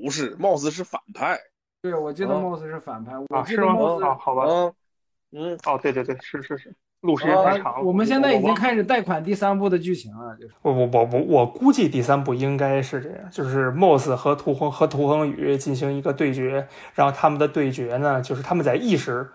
不是，Moss 是反派。对，我记得 Moss 是反派。啊，是吗？啊，好吧。嗯，哦，对对对，是是是，录时间太长了。我们现在已经开始贷款第三部的剧情了，就是。我我我我我估计第三部应该是这样，就是 Moss 和屠恒和屠恒宇进行一个对决，然后他们的对决呢，就是他们在意识。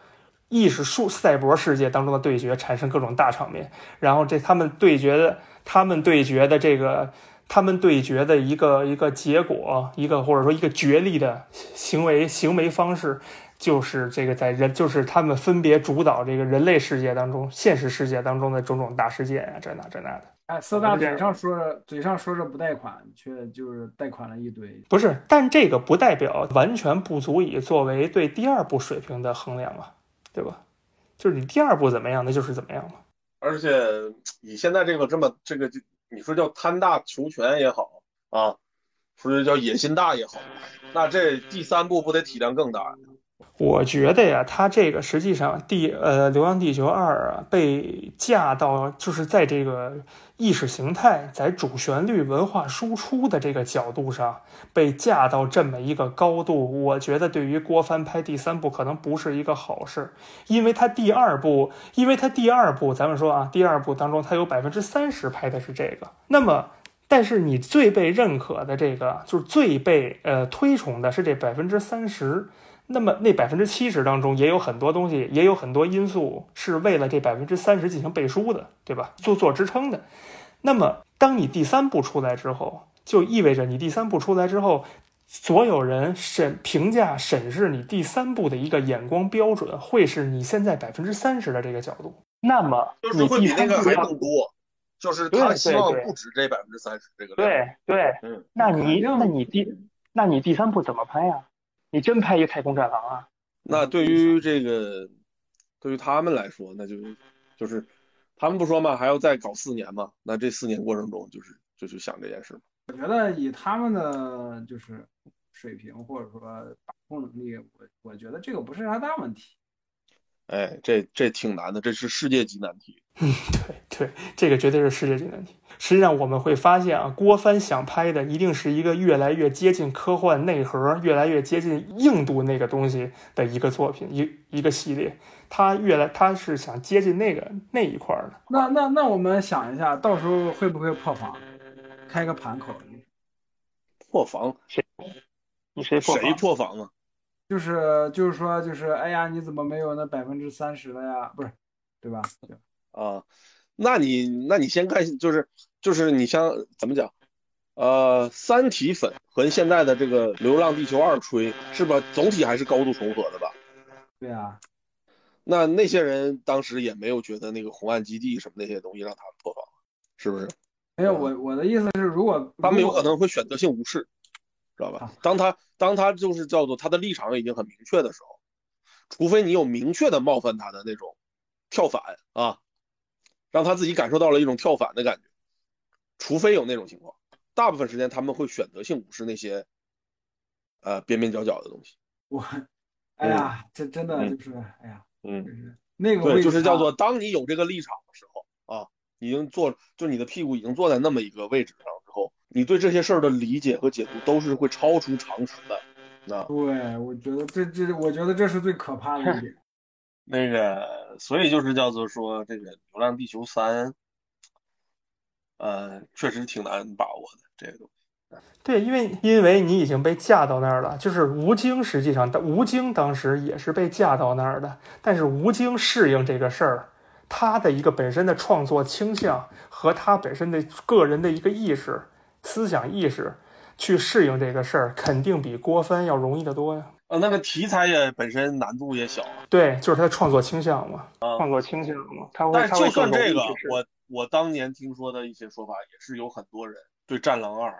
意识数赛博世界当中的对决产生各种大场面，然后这他们对决的，他们对决的这个，他们对决的一个一个结果，一个或者说一个角力的行为行为方式，就是这个在人就是他们分别主导这个人类世界当中现实世界当中的种种大事件啊，这那这那的。哎，四大嘴上说着嘴上说着不贷款，却就是贷款了一堆。不是，但这个不代表完全不足以作为对第二部水平的衡量啊。对吧？就是你第二步怎么样，那就是怎么样嘛。而且你现在这个这么这个，你说叫贪大求全也好啊，说是叫野心大也好，那这第三步不得体量更大？我觉得呀，他这个实际上第呃《流浪地球二》啊，被架到就是在这个意识形态在主旋律文化输出的这个角度上被架到这么一个高度，我觉得对于郭帆拍第三部可能不是一个好事，因为他第二部，因为他第二部，咱们说啊，第二部当中他有百分之三十拍的是这个，那么但是你最被认可的这个，就是最被呃推崇的是这百分之三十。那么那百分之七十当中也有很多东西，也有很多因素是为了这百分之三十进行背书的，对吧？做做支撑的。那么当你第三步出来之后，就意味着你第三步出来之后，所有人审评价审视你第三步的一个眼光标准，会是你现在百分之三十的这个角度。那么就是会比那个还更多，就是他希望不止这百分之三十这个。对对，嗯，那你那你第那你第三步怎么拍呀？你真拍一太空战狼啊？那对于这个，对于他们来说，那就就是，他们不说嘛，还要再搞四年嘛？那这四年过程中，就是就去想这件事我觉得以他们的就是水平或者说把控能力，我我觉得这个不是啥大问题。哎，这这挺难的，这是世界级难题。[LAUGHS] 嗯，对对，这个绝对是世界级难题。实际上我们会发现啊，郭帆想拍的一定是一个越来越接近科幻内核、越来越接近硬度那个东西的一个作品，一一个系列。他越来他是想接近那个那一块的。那那那我们想一下，到时候会不会破防，开个盘口？破防？你谁破谁破防啊？就是就是说就是哎呀，你怎么没有那百分之三十了呀？不是，对吧？啊，那你那你先看，就是就是你像怎么讲？呃，三体粉和现在的这个《流浪地球二》吹是吧？总体还是高度重合的吧？对啊。那那些人当时也没有觉得那个红岸基地什么那些东西让他们破防，是不是？没有，我我的意思是，如果他们有可能会选择性无视，知道吧？当他当他就是叫做他的立场已经很明确的时候，除非你有明确的冒犯他的那种跳反啊，让他自己感受到了一种跳反的感觉，除非有那种情况。大部分时间他们会选择性无视那些，呃边边角角的东西。我，哎呀，这真的就是，哎呀，嗯，那个对，就是叫做当你有这个立场的时候啊，已经坐，就你的屁股已经坐在那么一个位置上你对这些事儿的理解和解读都是会超出常识的。那对，我觉得这这，我觉得这是最可怕的一点。[LAUGHS] 那个，所以就是叫做说，这个《流浪地球三》，呃，确实挺难把握的。这个东西，对，因为因为你已经被架到那儿了，就是吴京实际上，吴京当时也是被架到那儿的，但是吴京适应这个事儿，他的一个本身的创作倾向和他本身的个人的一个意识、思想意识去适应这个事儿，肯定比郭帆要容易得多呀。呃，那个题材也本身难度也小，对，就是他的创作倾向嘛，创作倾向嘛，他会。但就算这个，我我当年听说的一些说法，也是有很多人。对《战狼二》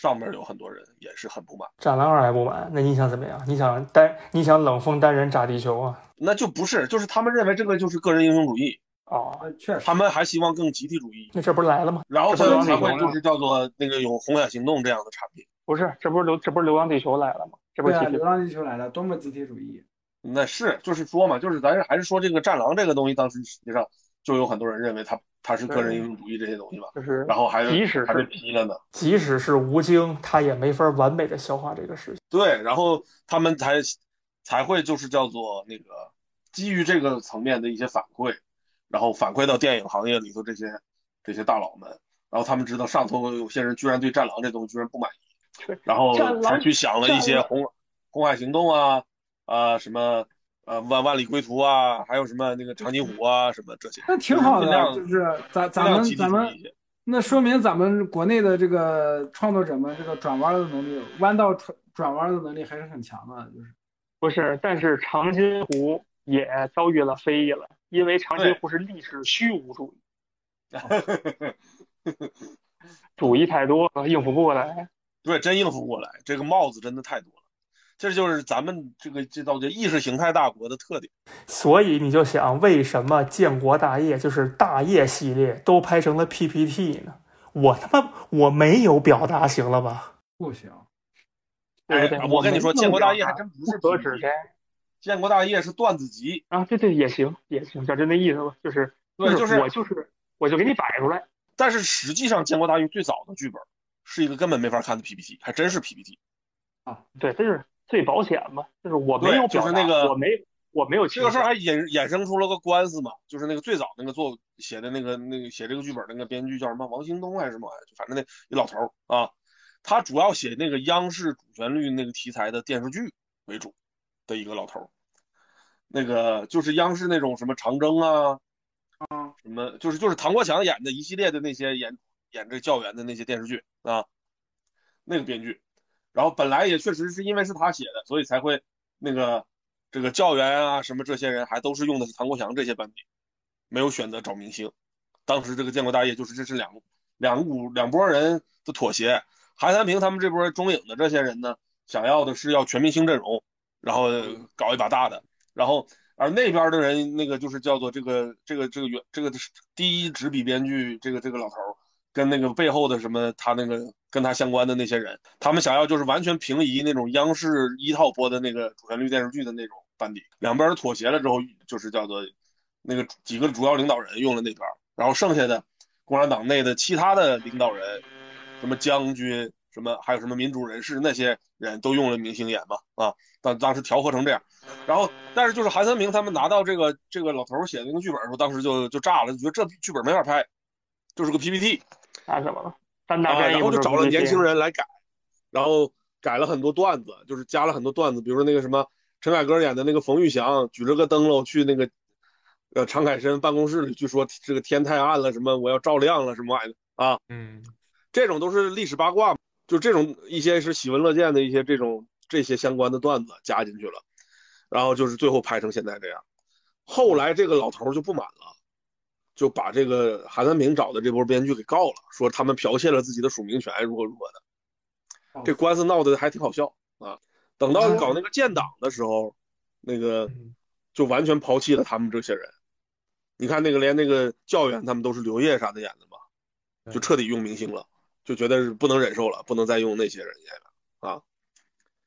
上面有很多人也是很不满，《战狼二》还不满，那你想怎么样？你想单你想冷风单人炸地球啊？那就不是，就是他们认为这个就是个人英雄主义哦，确实，他们还希望更集体主义。那这不是来了吗？然后他才会就是叫做那个有红海行动这样的产品。不是，这不是流这不是流浪地球来了吗？这不是流浪地球来了，多么集体主义？那是就是说嘛，就是咱还是说这个战狼这个东西，当时实际上。就有很多人认为他他是个人英雄主义这些东西吧，就是，然后还即使还被批了呢。即使是吴京，他也没法完美的消化这个事情。对，然后他们才才会就是叫做那个基于这个层面的一些反馈，然后反馈到电影行业里头这些这些大佬们，然后他们知道上头有些人居然对战狼这东西居然不满意，然后才去想了一些红红海行动啊啊什么。呃，万万里归途啊，还有什么那个长津湖啊，什么这些，那挺好的，就是咱咱们咱们，那说明咱们国内的这个创作者们这个转弯的能力，弯道转转弯的能力还是很强的，就是不是？但是长津湖也遭遇了非议了，因为长津湖是历史虚无主义，[LAUGHS] 主义太多，应付不过来。对，真应付不过来，这个帽子真的太多了。这就是咱们这个这叫做意识形态大国的特点，所以你就想，为什么建国大业就是大业系列都拍成了 PPT 呢？我他妈我没有表达，行了吧？不行。哎，我跟你说，建国大业还真不是何止的，建国大业是段子集啊！对对，也行也行，就那意思吧，就是对，就是我就是我就给你摆出来。但是实际上，建国大业最早的剧本是一个根本没法看的 PPT，还真是 PPT 啊！对，这是。最保险嘛，就是我没有就是那个我没我没有这个事儿还衍衍生出了个官司嘛，就是那个最早那个做写的那个那个写这个剧本那个编剧叫什么王兴东还是什么，反正那一老头啊，他主要写那个央视主旋律那个题材的电视剧为主的一个老头，那个就是央视那种什么长征啊，啊什么就是就是唐国强演的一系列的那些演演这教员的那些电视剧啊，那个编剧。然后本来也确实是因为是他写的，所以才会那个这个教员啊什么这些人还都是用的是唐国强这些班底，没有选择找明星。当时这个建国大业就是这是两两股两拨人的妥协。韩三平他们这波中影的这些人呢，想要的是要全明星阵容，然后搞一把大的。然后而那边的人那个就是叫做这个这个这个原这个第一执笔编剧这个这个老头跟那个背后的什么他那个。跟他相关的那些人，他们想要就是完全平移那种央视一套播的那个主旋律电视剧的那种班底，两边妥协了之后，就是叫做那个几个主要领导人用了那边，然后剩下的共产党内的其他的领导人，什么将军，什么还有什么民主人士，那些人都用了明星演嘛啊，当当时调和成这样，然后但是就是韩三明他们拿到这个这个老头写的那个剧本的时候，当时就就炸了，就觉得这剧本没法拍，就是个 PPT，干什么了？啊，然后就找了年轻人来改，然后改了很多段子，就是加了很多段子，比如说那个什么陈凯歌演的那个冯玉祥举着个灯笼去那个呃常凯申办公室里，据说这个天太暗了，什么我要照亮了什么玩意的啊，嗯。这种都是历史八卦，就这种一些是喜闻乐见的一些这种这些相关的段子加进去了，然后就是最后拍成现在这样。后来这个老头就不满了，就把这个韩三平找的这波编剧给告了，说他们剽窃了自己的署名权，如何如何的。这官司闹得还挺好笑啊。等到搞那个建党的时候，那个嗯就完全抛弃了他们这些人。你看那个连那个教员他们都是刘烨啥的演的嘛，就彻底用明星了，就觉得是不能忍受了，不能再用那些人演了啊。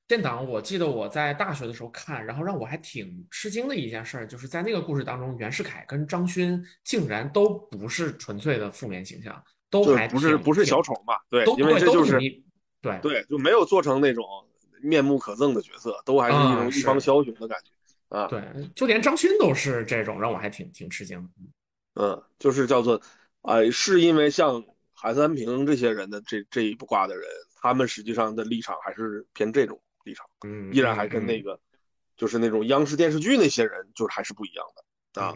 建党，我记得我在大学的时候看，然后让我还挺吃惊的一件事儿，就是在那个故事当中，袁世凯跟张勋竟然都不是纯粹的负面形象，都还不是不是小丑嘛，对都，因为这就是对对，就没有做成那种面目可憎的角色，都还是一啊种一是方枭雄的感觉啊。对，就连张勋都是这种，让我还挺挺吃惊的。嗯，就是叫做，呃，是因为像韩三平这些人的这这一挂的人，他们实际上的立场还是偏这种立场，嗯，依然还跟那个个，就是那种央视电视剧那些人，就是还是不一样的啊。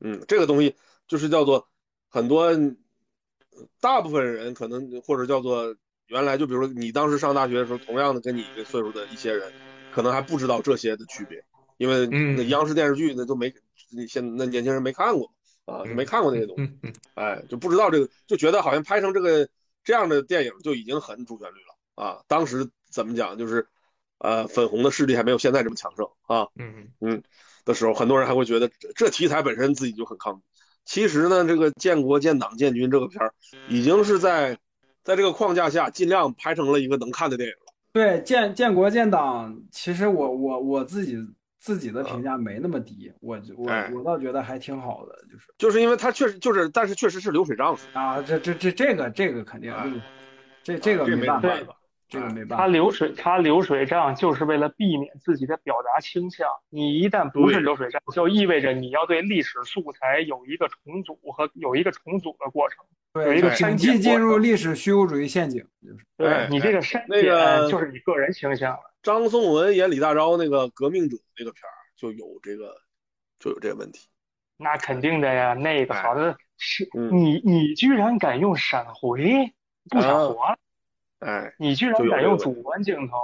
嗯，这个东西就是叫做很多，呃大部分人可能或者叫做原来就比如说你当时上大学的时候，同样的跟你一个岁数的一些人，可能还不知道这些的区别，因为嗯那央视电视剧那都没，你现那年轻人没看过啊，就没看过那些东西，哎，就不知道这个，就觉得好像拍成这个这样的电影就已经很主旋律了啊。当时怎么讲，就是呃粉红的势力还没有现在这么强盛啊。嗯嗯的时候，很多人还会觉得这这题材本身自己就很抗拒。其实呢，这个建国、建党、建军这个片儿，已经是在在这个框架下尽量拍成了一个能看的电影了。对建建国建党，其实我我我自己自己的评价没那么低，我我哎我倒觉得还挺好的，就是就是因为他确实就是，但是确实是流水账，啊，这这这这个这个肯定哎这这这个没办法，这个没办法他法。流水，他流水账就是为了避免自己的表达倾向。你一旦不是流水账，就意味着你要对历史素材有一个重组和有一个重组的过程。有对，一个就警删减惕进入历史虚无主义陷阱，就是对哎你这个删那个减就是你个人倾向了。张颂文演李大钊那个革命者那个片儿就有这个就有这个问题。那肯定的呀，那个哎好的是嗯。你你居然敢用闪回不闪活了，哎你居然敢用主观镜头，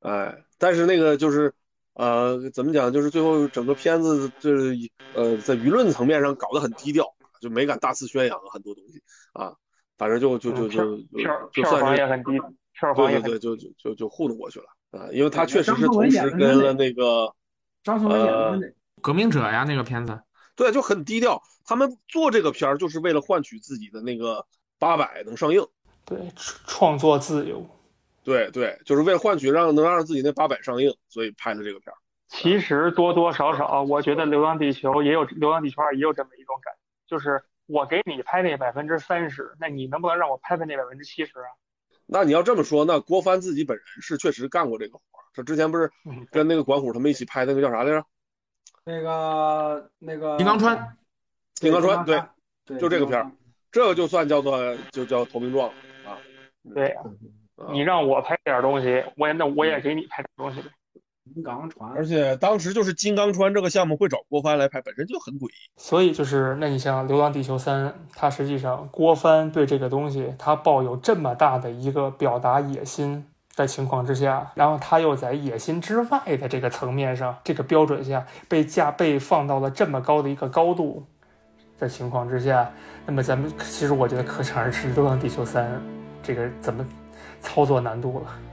哎，但是那个就是呃怎么讲，就是最后整个片子就是呃在舆论层面上搞得很低调，就没敢大肆宣扬很多东西啊。反正就就就就就票房也很低，票房也很对对对，就就就就糊弄过去了啊，因为他确实是同时跟了那个张颂文演的呃是哪？革命者呀，那个片子，对，就很低调。他们做这个片儿就是为了换取自己的那个八百能上映，对，创创作自由。对对，就是为了换取让能让自己那八百上映，所以拍的这个片儿。其实多多少少，我觉得《流浪地球》也有《流浪地球二》也有这么一种感觉，就是我给你拍那百分之三十，那你能不能让我拍拍那百分之七十啊？那你要这么说，那郭帆自己本人是确实干过这个活儿。他之前不是嗯，跟那个管虎他们一起拍那个叫啥来着？那个那个金刚川，金刚川，对，对，就这个片儿，这个就算叫做就叫投名状了啊。对你让我拍点东西，我也那我也给你拍点东西呗。金刚川，而且当时就是金刚川这个项目会找郭帆来拍，本身就很诡异。所以就是，那你像《流浪地球三》，它实际上郭帆对这个东西，他抱有这么大的一个表达野心的情况之下，然后他又在野心之外的这个层面上，这个标准下被架被放到了这么高的一个高度的情况之下，那么咱们其实我觉得可想而知，《流浪地球三》这个怎么操作难度了。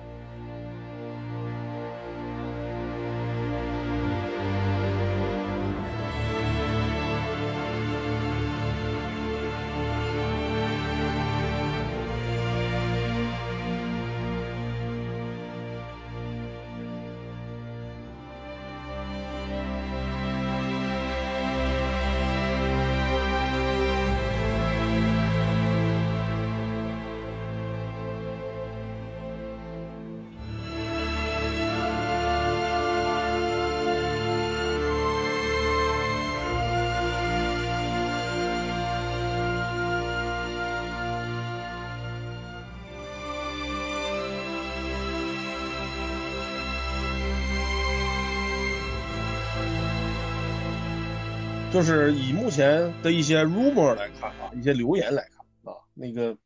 就是以目前的一些 rumor 来看啊，一些流言来看啊，那个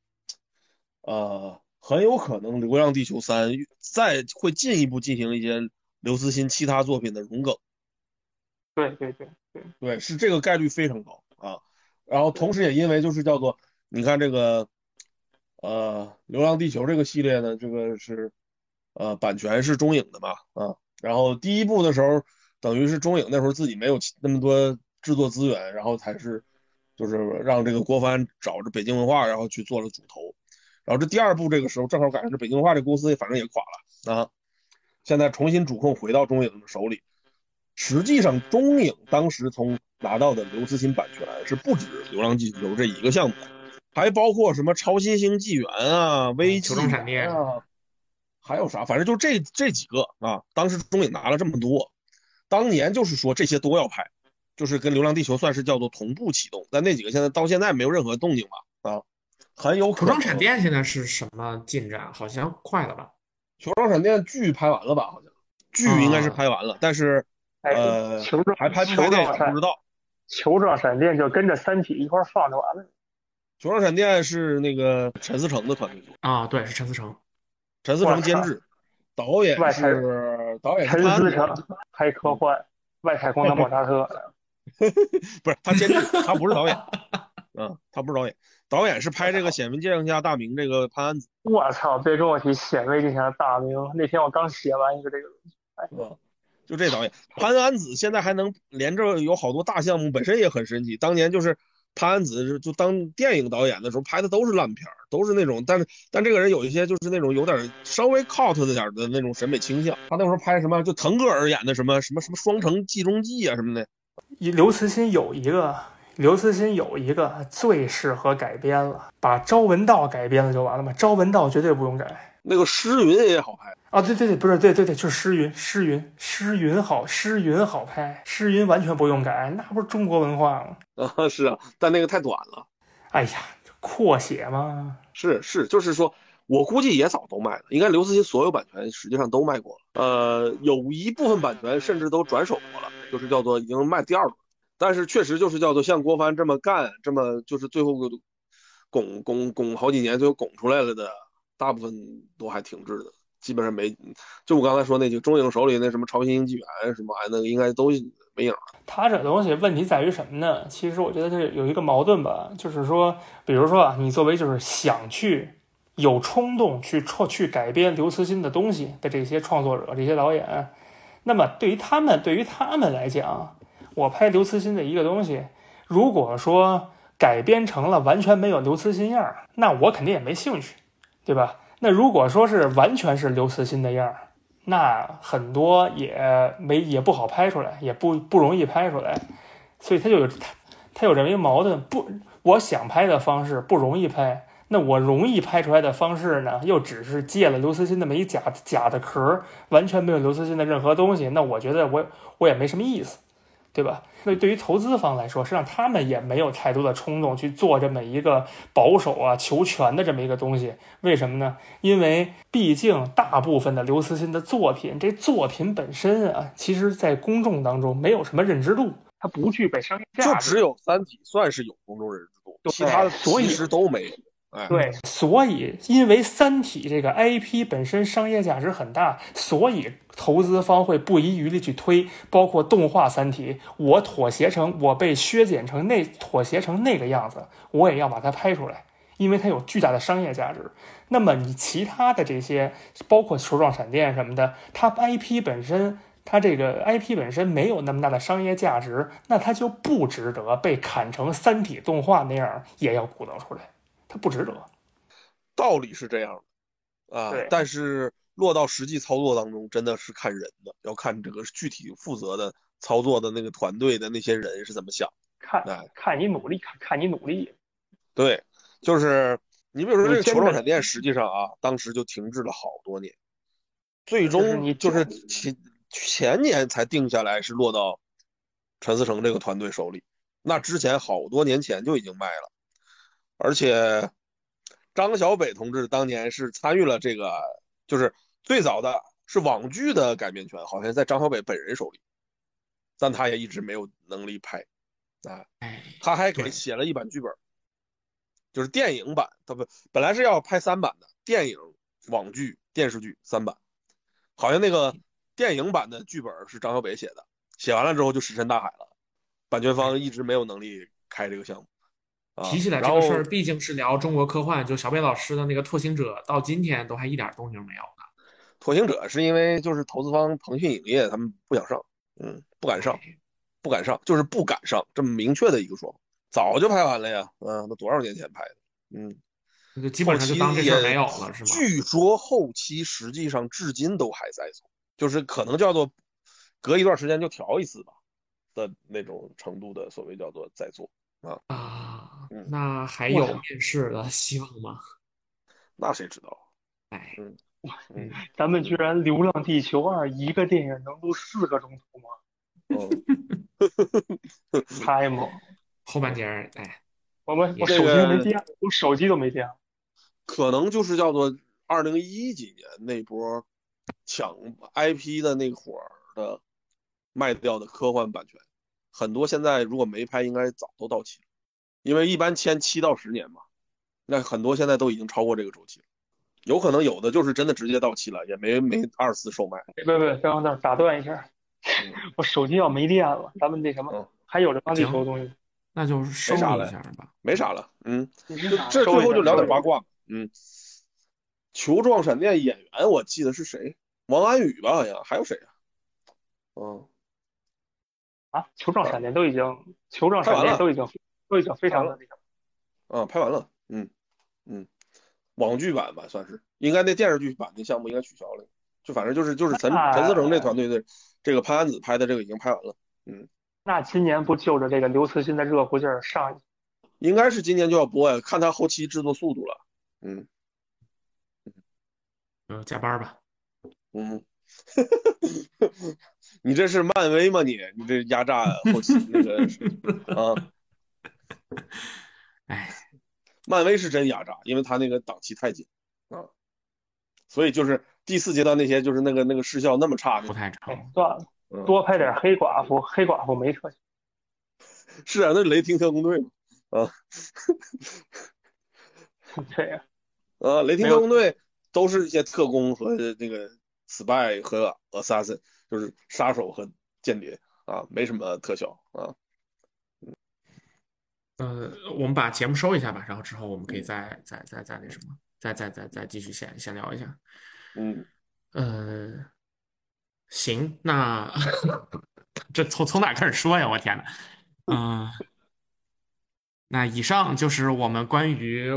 呃，很有可能《流浪地球三》再会进一步进行一些刘慈欣其他作品的融梗。对对对对对，是这个概率非常高啊。然后同时也因为就是叫做，你看这个呃，《流浪地球》这个系列呢，这个是呃版权是中影的嘛啊。然后第一部的时候，等于是中影那时候自己没有那么多制作资源，然后才是就是让这个郭帆找着北京文化，然后去做了主投。然后这第二部这个时候正好赶上这北京文化这公司反正也垮了啊，现在重新主控回到中影的手里。实际上，中影当时从拿到的刘慈欣版权是不止《流浪地球》这一个项目，还包括什么《超新星纪元》啊、《危机》啊，还有啥？反正就这这几个啊。当时中影拿了这么多，当年就是说这些都要拍，就是跟《流浪地球》算是叫做同步启动。但那几个现在到现在没有任何动静吧？啊，很有可能。球状闪电现在是什么进展？好像快了吧？球状闪电剧拍完了吧？好像剧应该是拍完了，但是。呃，球状还拍不拍电影不知道。球状闪电就跟着《三体》一块放就完了。球状闪电是那个陈思诚的团队做啊，对，是陈思诚，陈思诚监制，导演是导演陈思诚，拍科幻，外太空的莫扎特。[LAUGHS] [LAUGHS] 不是他监制，他不是导演。[LAUGHS] 嗯，他不是导演，导演是拍这个《显微镜下大明》这个潘安子。我操！别跟我提《显微镜下大明》，那天我刚写完一个这个东西。就这导演潘安子现在还能连着有好多大项目，本身也很神奇。当年就是潘安子就当电影导演的时候拍的都是烂片都是那种，但是但这个人有一些就是那种有点稍微 cult 的点的那种审美倾向。他那时候拍什么就腾格尔演的什么什么什么《双城记中记》啊什么的。刘慈欣有一个，刘慈欣有一个最适合改编了，把朝闻道改编了就完了嘛。朝闻道绝对不用改。那个诗云也好拍啊，对对对，不是对对对，就是诗云，诗云，诗云好，诗云好拍，诗云完全不用改，那不是中国文化吗？[LAUGHS] 啊，是啊，但那个太短了。哎呀，扩写嘛。是是，就是说我估计也早都卖了，应该刘慈欣所有版权实际上都卖过了，呃，有一部分版权甚至都转手过了，就是叫做已经卖第二轮。但是确实就是叫做像郭帆这么干，这么就是最后拱拱拱好几年，最后拱出来了的。大部分都还挺值的，基本上没，就我刚才说那几个中影手里那什么超新星纪元什么玩意那个应该都没影了。他这东西问题在于什么呢？其实我觉得这有一个矛盾吧，就是说，比如说啊，你作为就是想去有冲动去创去改编刘慈欣的东西的这些创作者、这些导演，那么对于他们，对于他们来讲，我拍刘慈欣的一个东西，如果说改编成了完全没有刘慈欣样儿，那我肯定也没兴趣。对吧？那如果说是完全是刘慈欣的样儿，那很多也没也不好拍出来，也不不容易拍出来，所以他就有他他有这么一个矛盾，不，我想拍的方式不容易拍，那我容易拍出来的方式呢，又只是借了刘慈欣那么一假假的壳，完全没有刘慈欣的任何东西，那我觉得我我也没什么意思。对吧？那对于投资方来说，实际上他们也没有太多的冲动去做这么一个保守啊、求全的这么一个东西。为什么呢？因为毕竟大部分的刘慈欣的作品，这作品本身啊，其实在公众当中没有什么认知度，它不具备商业价值。就只有《三体》算是有公众认知度，其他的所以其实都没。对，所以因为《三体》这个 IP 本身商业价值很大，所以投资方会不遗余力去推，包括动画《三体》，我妥协成我被削减成那妥协成那个样子，我也要把它拍出来，因为它有巨大的商业价值。那么你其他的这些，包括球状闪电什么的，它 IP 本身，它这个 IP 本身没有那么大的商业价值，那它就不值得被砍成《三体》动画那样，也要鼓捣出来。它不值得，道理是这样的啊，但是落到实际操作当中，真的是看人的，要看这个具体负责的操作的那个团队的那些人是怎么想。看，看你努力，看看你努力。对，就是你比如说这个球状闪电，实际上啊，当时就停滞了好多年，最终你就是前前年才定下来，是落到陈思诚这个团队手里。那之前好多年前就已经卖了。而且，张小北同志当年是参与了这个，就是最早的是网剧的改编权，好像在张小北本人手里，但他也一直没有能力拍，啊，他还给写了一版剧本，就是电影版，他不本来是要拍三版的，电影、网剧、电视剧三版，好像那个电影版的剧本是张小北写的，写完了之后就石沉大海了，版权方一直没有能力开这个项目。啊，提起来这个事儿，毕竟是聊中国科幻，就小北老师的那个《拓行者》，到今天都还一点动静没有呢。拓行者是因为就是投资方腾讯影业他们不想上，嗯，不敢上，哎不敢上，就是不敢上，这么明确的一个说法。早就拍完了呀，嗯，那多少年前拍的，嗯，那就基本上就当这事儿没有了，是吗？据说后期实际上至今都还在做，就是可能叫做隔一段时间就调一次吧的那种程度的所谓叫做在做啊，啊嗯，那还有面试的希望吗？[LAUGHS] 那谁知道？哎，嗯咱们居然《流浪地球二》一个电影能录四个钟头吗？哦，太猛！[LAUGHS] 后半截儿，哎，我们我手机没电，我手机都没电。可能就是叫做二零一几年那波抢 IP 的那会儿的卖掉的科幻版权，很多现在如果没拍，应该早都到期了，因为一般签七到十年嘛，那很多现在都已经超过这个周期了，有可能有的就是真的直接到期了，也没没二次售卖。别别别，打断一下，[LAUGHS] 我手机要没电了，咱们那什么嗯还有《流浪地球》的东西，那就收啥了一下吧。没啥了，嗯，这就这最后就聊点八卦，嗯，球状闪电演员我记得是谁，王安宇吧，好像还有谁啊？嗯，啊，球状闪电都已经，球状闪电都已经都已经非常的那个，啊，拍完了，嗯嗯，网剧版吧算是，应该那电视剧版的项目应该取消了，就反正就是就是陈陈思诚这团队的这个潘安子拍的这个已经拍完了，嗯。那今年不就着这个刘慈欣的热乎劲儿上应该是今年就要播呀，看他后期制作速度了，嗯嗯，加班吧。嗯，[LAUGHS] 你这是漫威吗你？你这压榨后期那个 [LAUGHS] 啊，[LAUGHS] 哎，漫威是真压榨，因为他那个档期太紧啊，所以就是第四阶段那些就是那个那个视效那么差的，不太成。哎，算了，嗯，多拍点黑寡妇，黑寡妇没特效。是啊，那雷霆特工队嘛，啊。这样，啊，雷霆特工队都是一些特工和那个 spy 和 assassin，就是杀手和间谍啊，没什么特效啊。呃，我们把节目收一下吧，然后之后我们可以再再再再那什么，再再再再继续闲闲聊一下。嗯，呃，行，那 [LAUGHS] 这从从哪开始说呀？我天呐，[LAUGHS] 嗯、那以上就是我们关于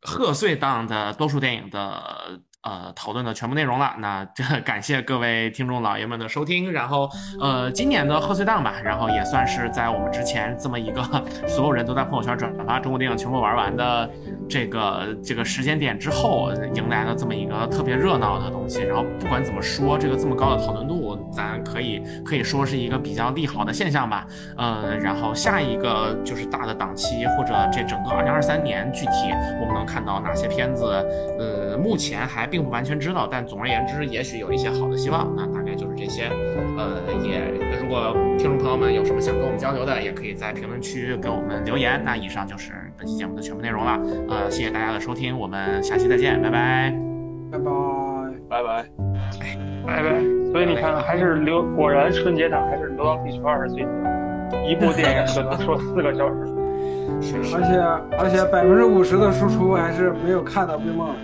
贺岁档的多数电影的呃讨论的全部内容了。那这感谢各位听众老爷们的收听。然后呃，今年的贺岁档吧，然后也算是在我们之前这么一个所有人都在朋友圈转发中国电影全部玩完的这个这个时间点之后，迎来了这么一个特别热闹的东西。然后不管怎么说，这个这么高的讨论度，咱可以可以说是一个比较利好的现象吧。呃，然后下一个就是大的档期，或者这整个二零二三年，具体我们能看到哪些片子？呃，目前还并不完全知道，但总而言之，也许有一些好的希望。那大概就是这些。呃，也如果听众朋友们有什么想跟我们交流的，也可以在评论区给我们留言。那以上就是本期节目的全部内容了。呃，谢谢大家的收听，我们下期再见，拜拜。拜拜。拜拜。拜拜。所以你看，还是流，果然春节档还是《流浪地球二》是最牛，一部电影就能说四个小时。[LAUGHS] 是是而且而且百分之五十的输出还是没有看到追梦。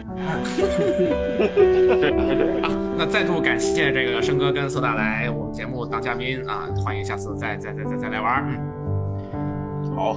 对对对。啊，[LAUGHS] 那再度感谢这个生哥跟苏大来我们节目当嘉宾啊，欢迎下次再再再再再来玩儿。嗯。好。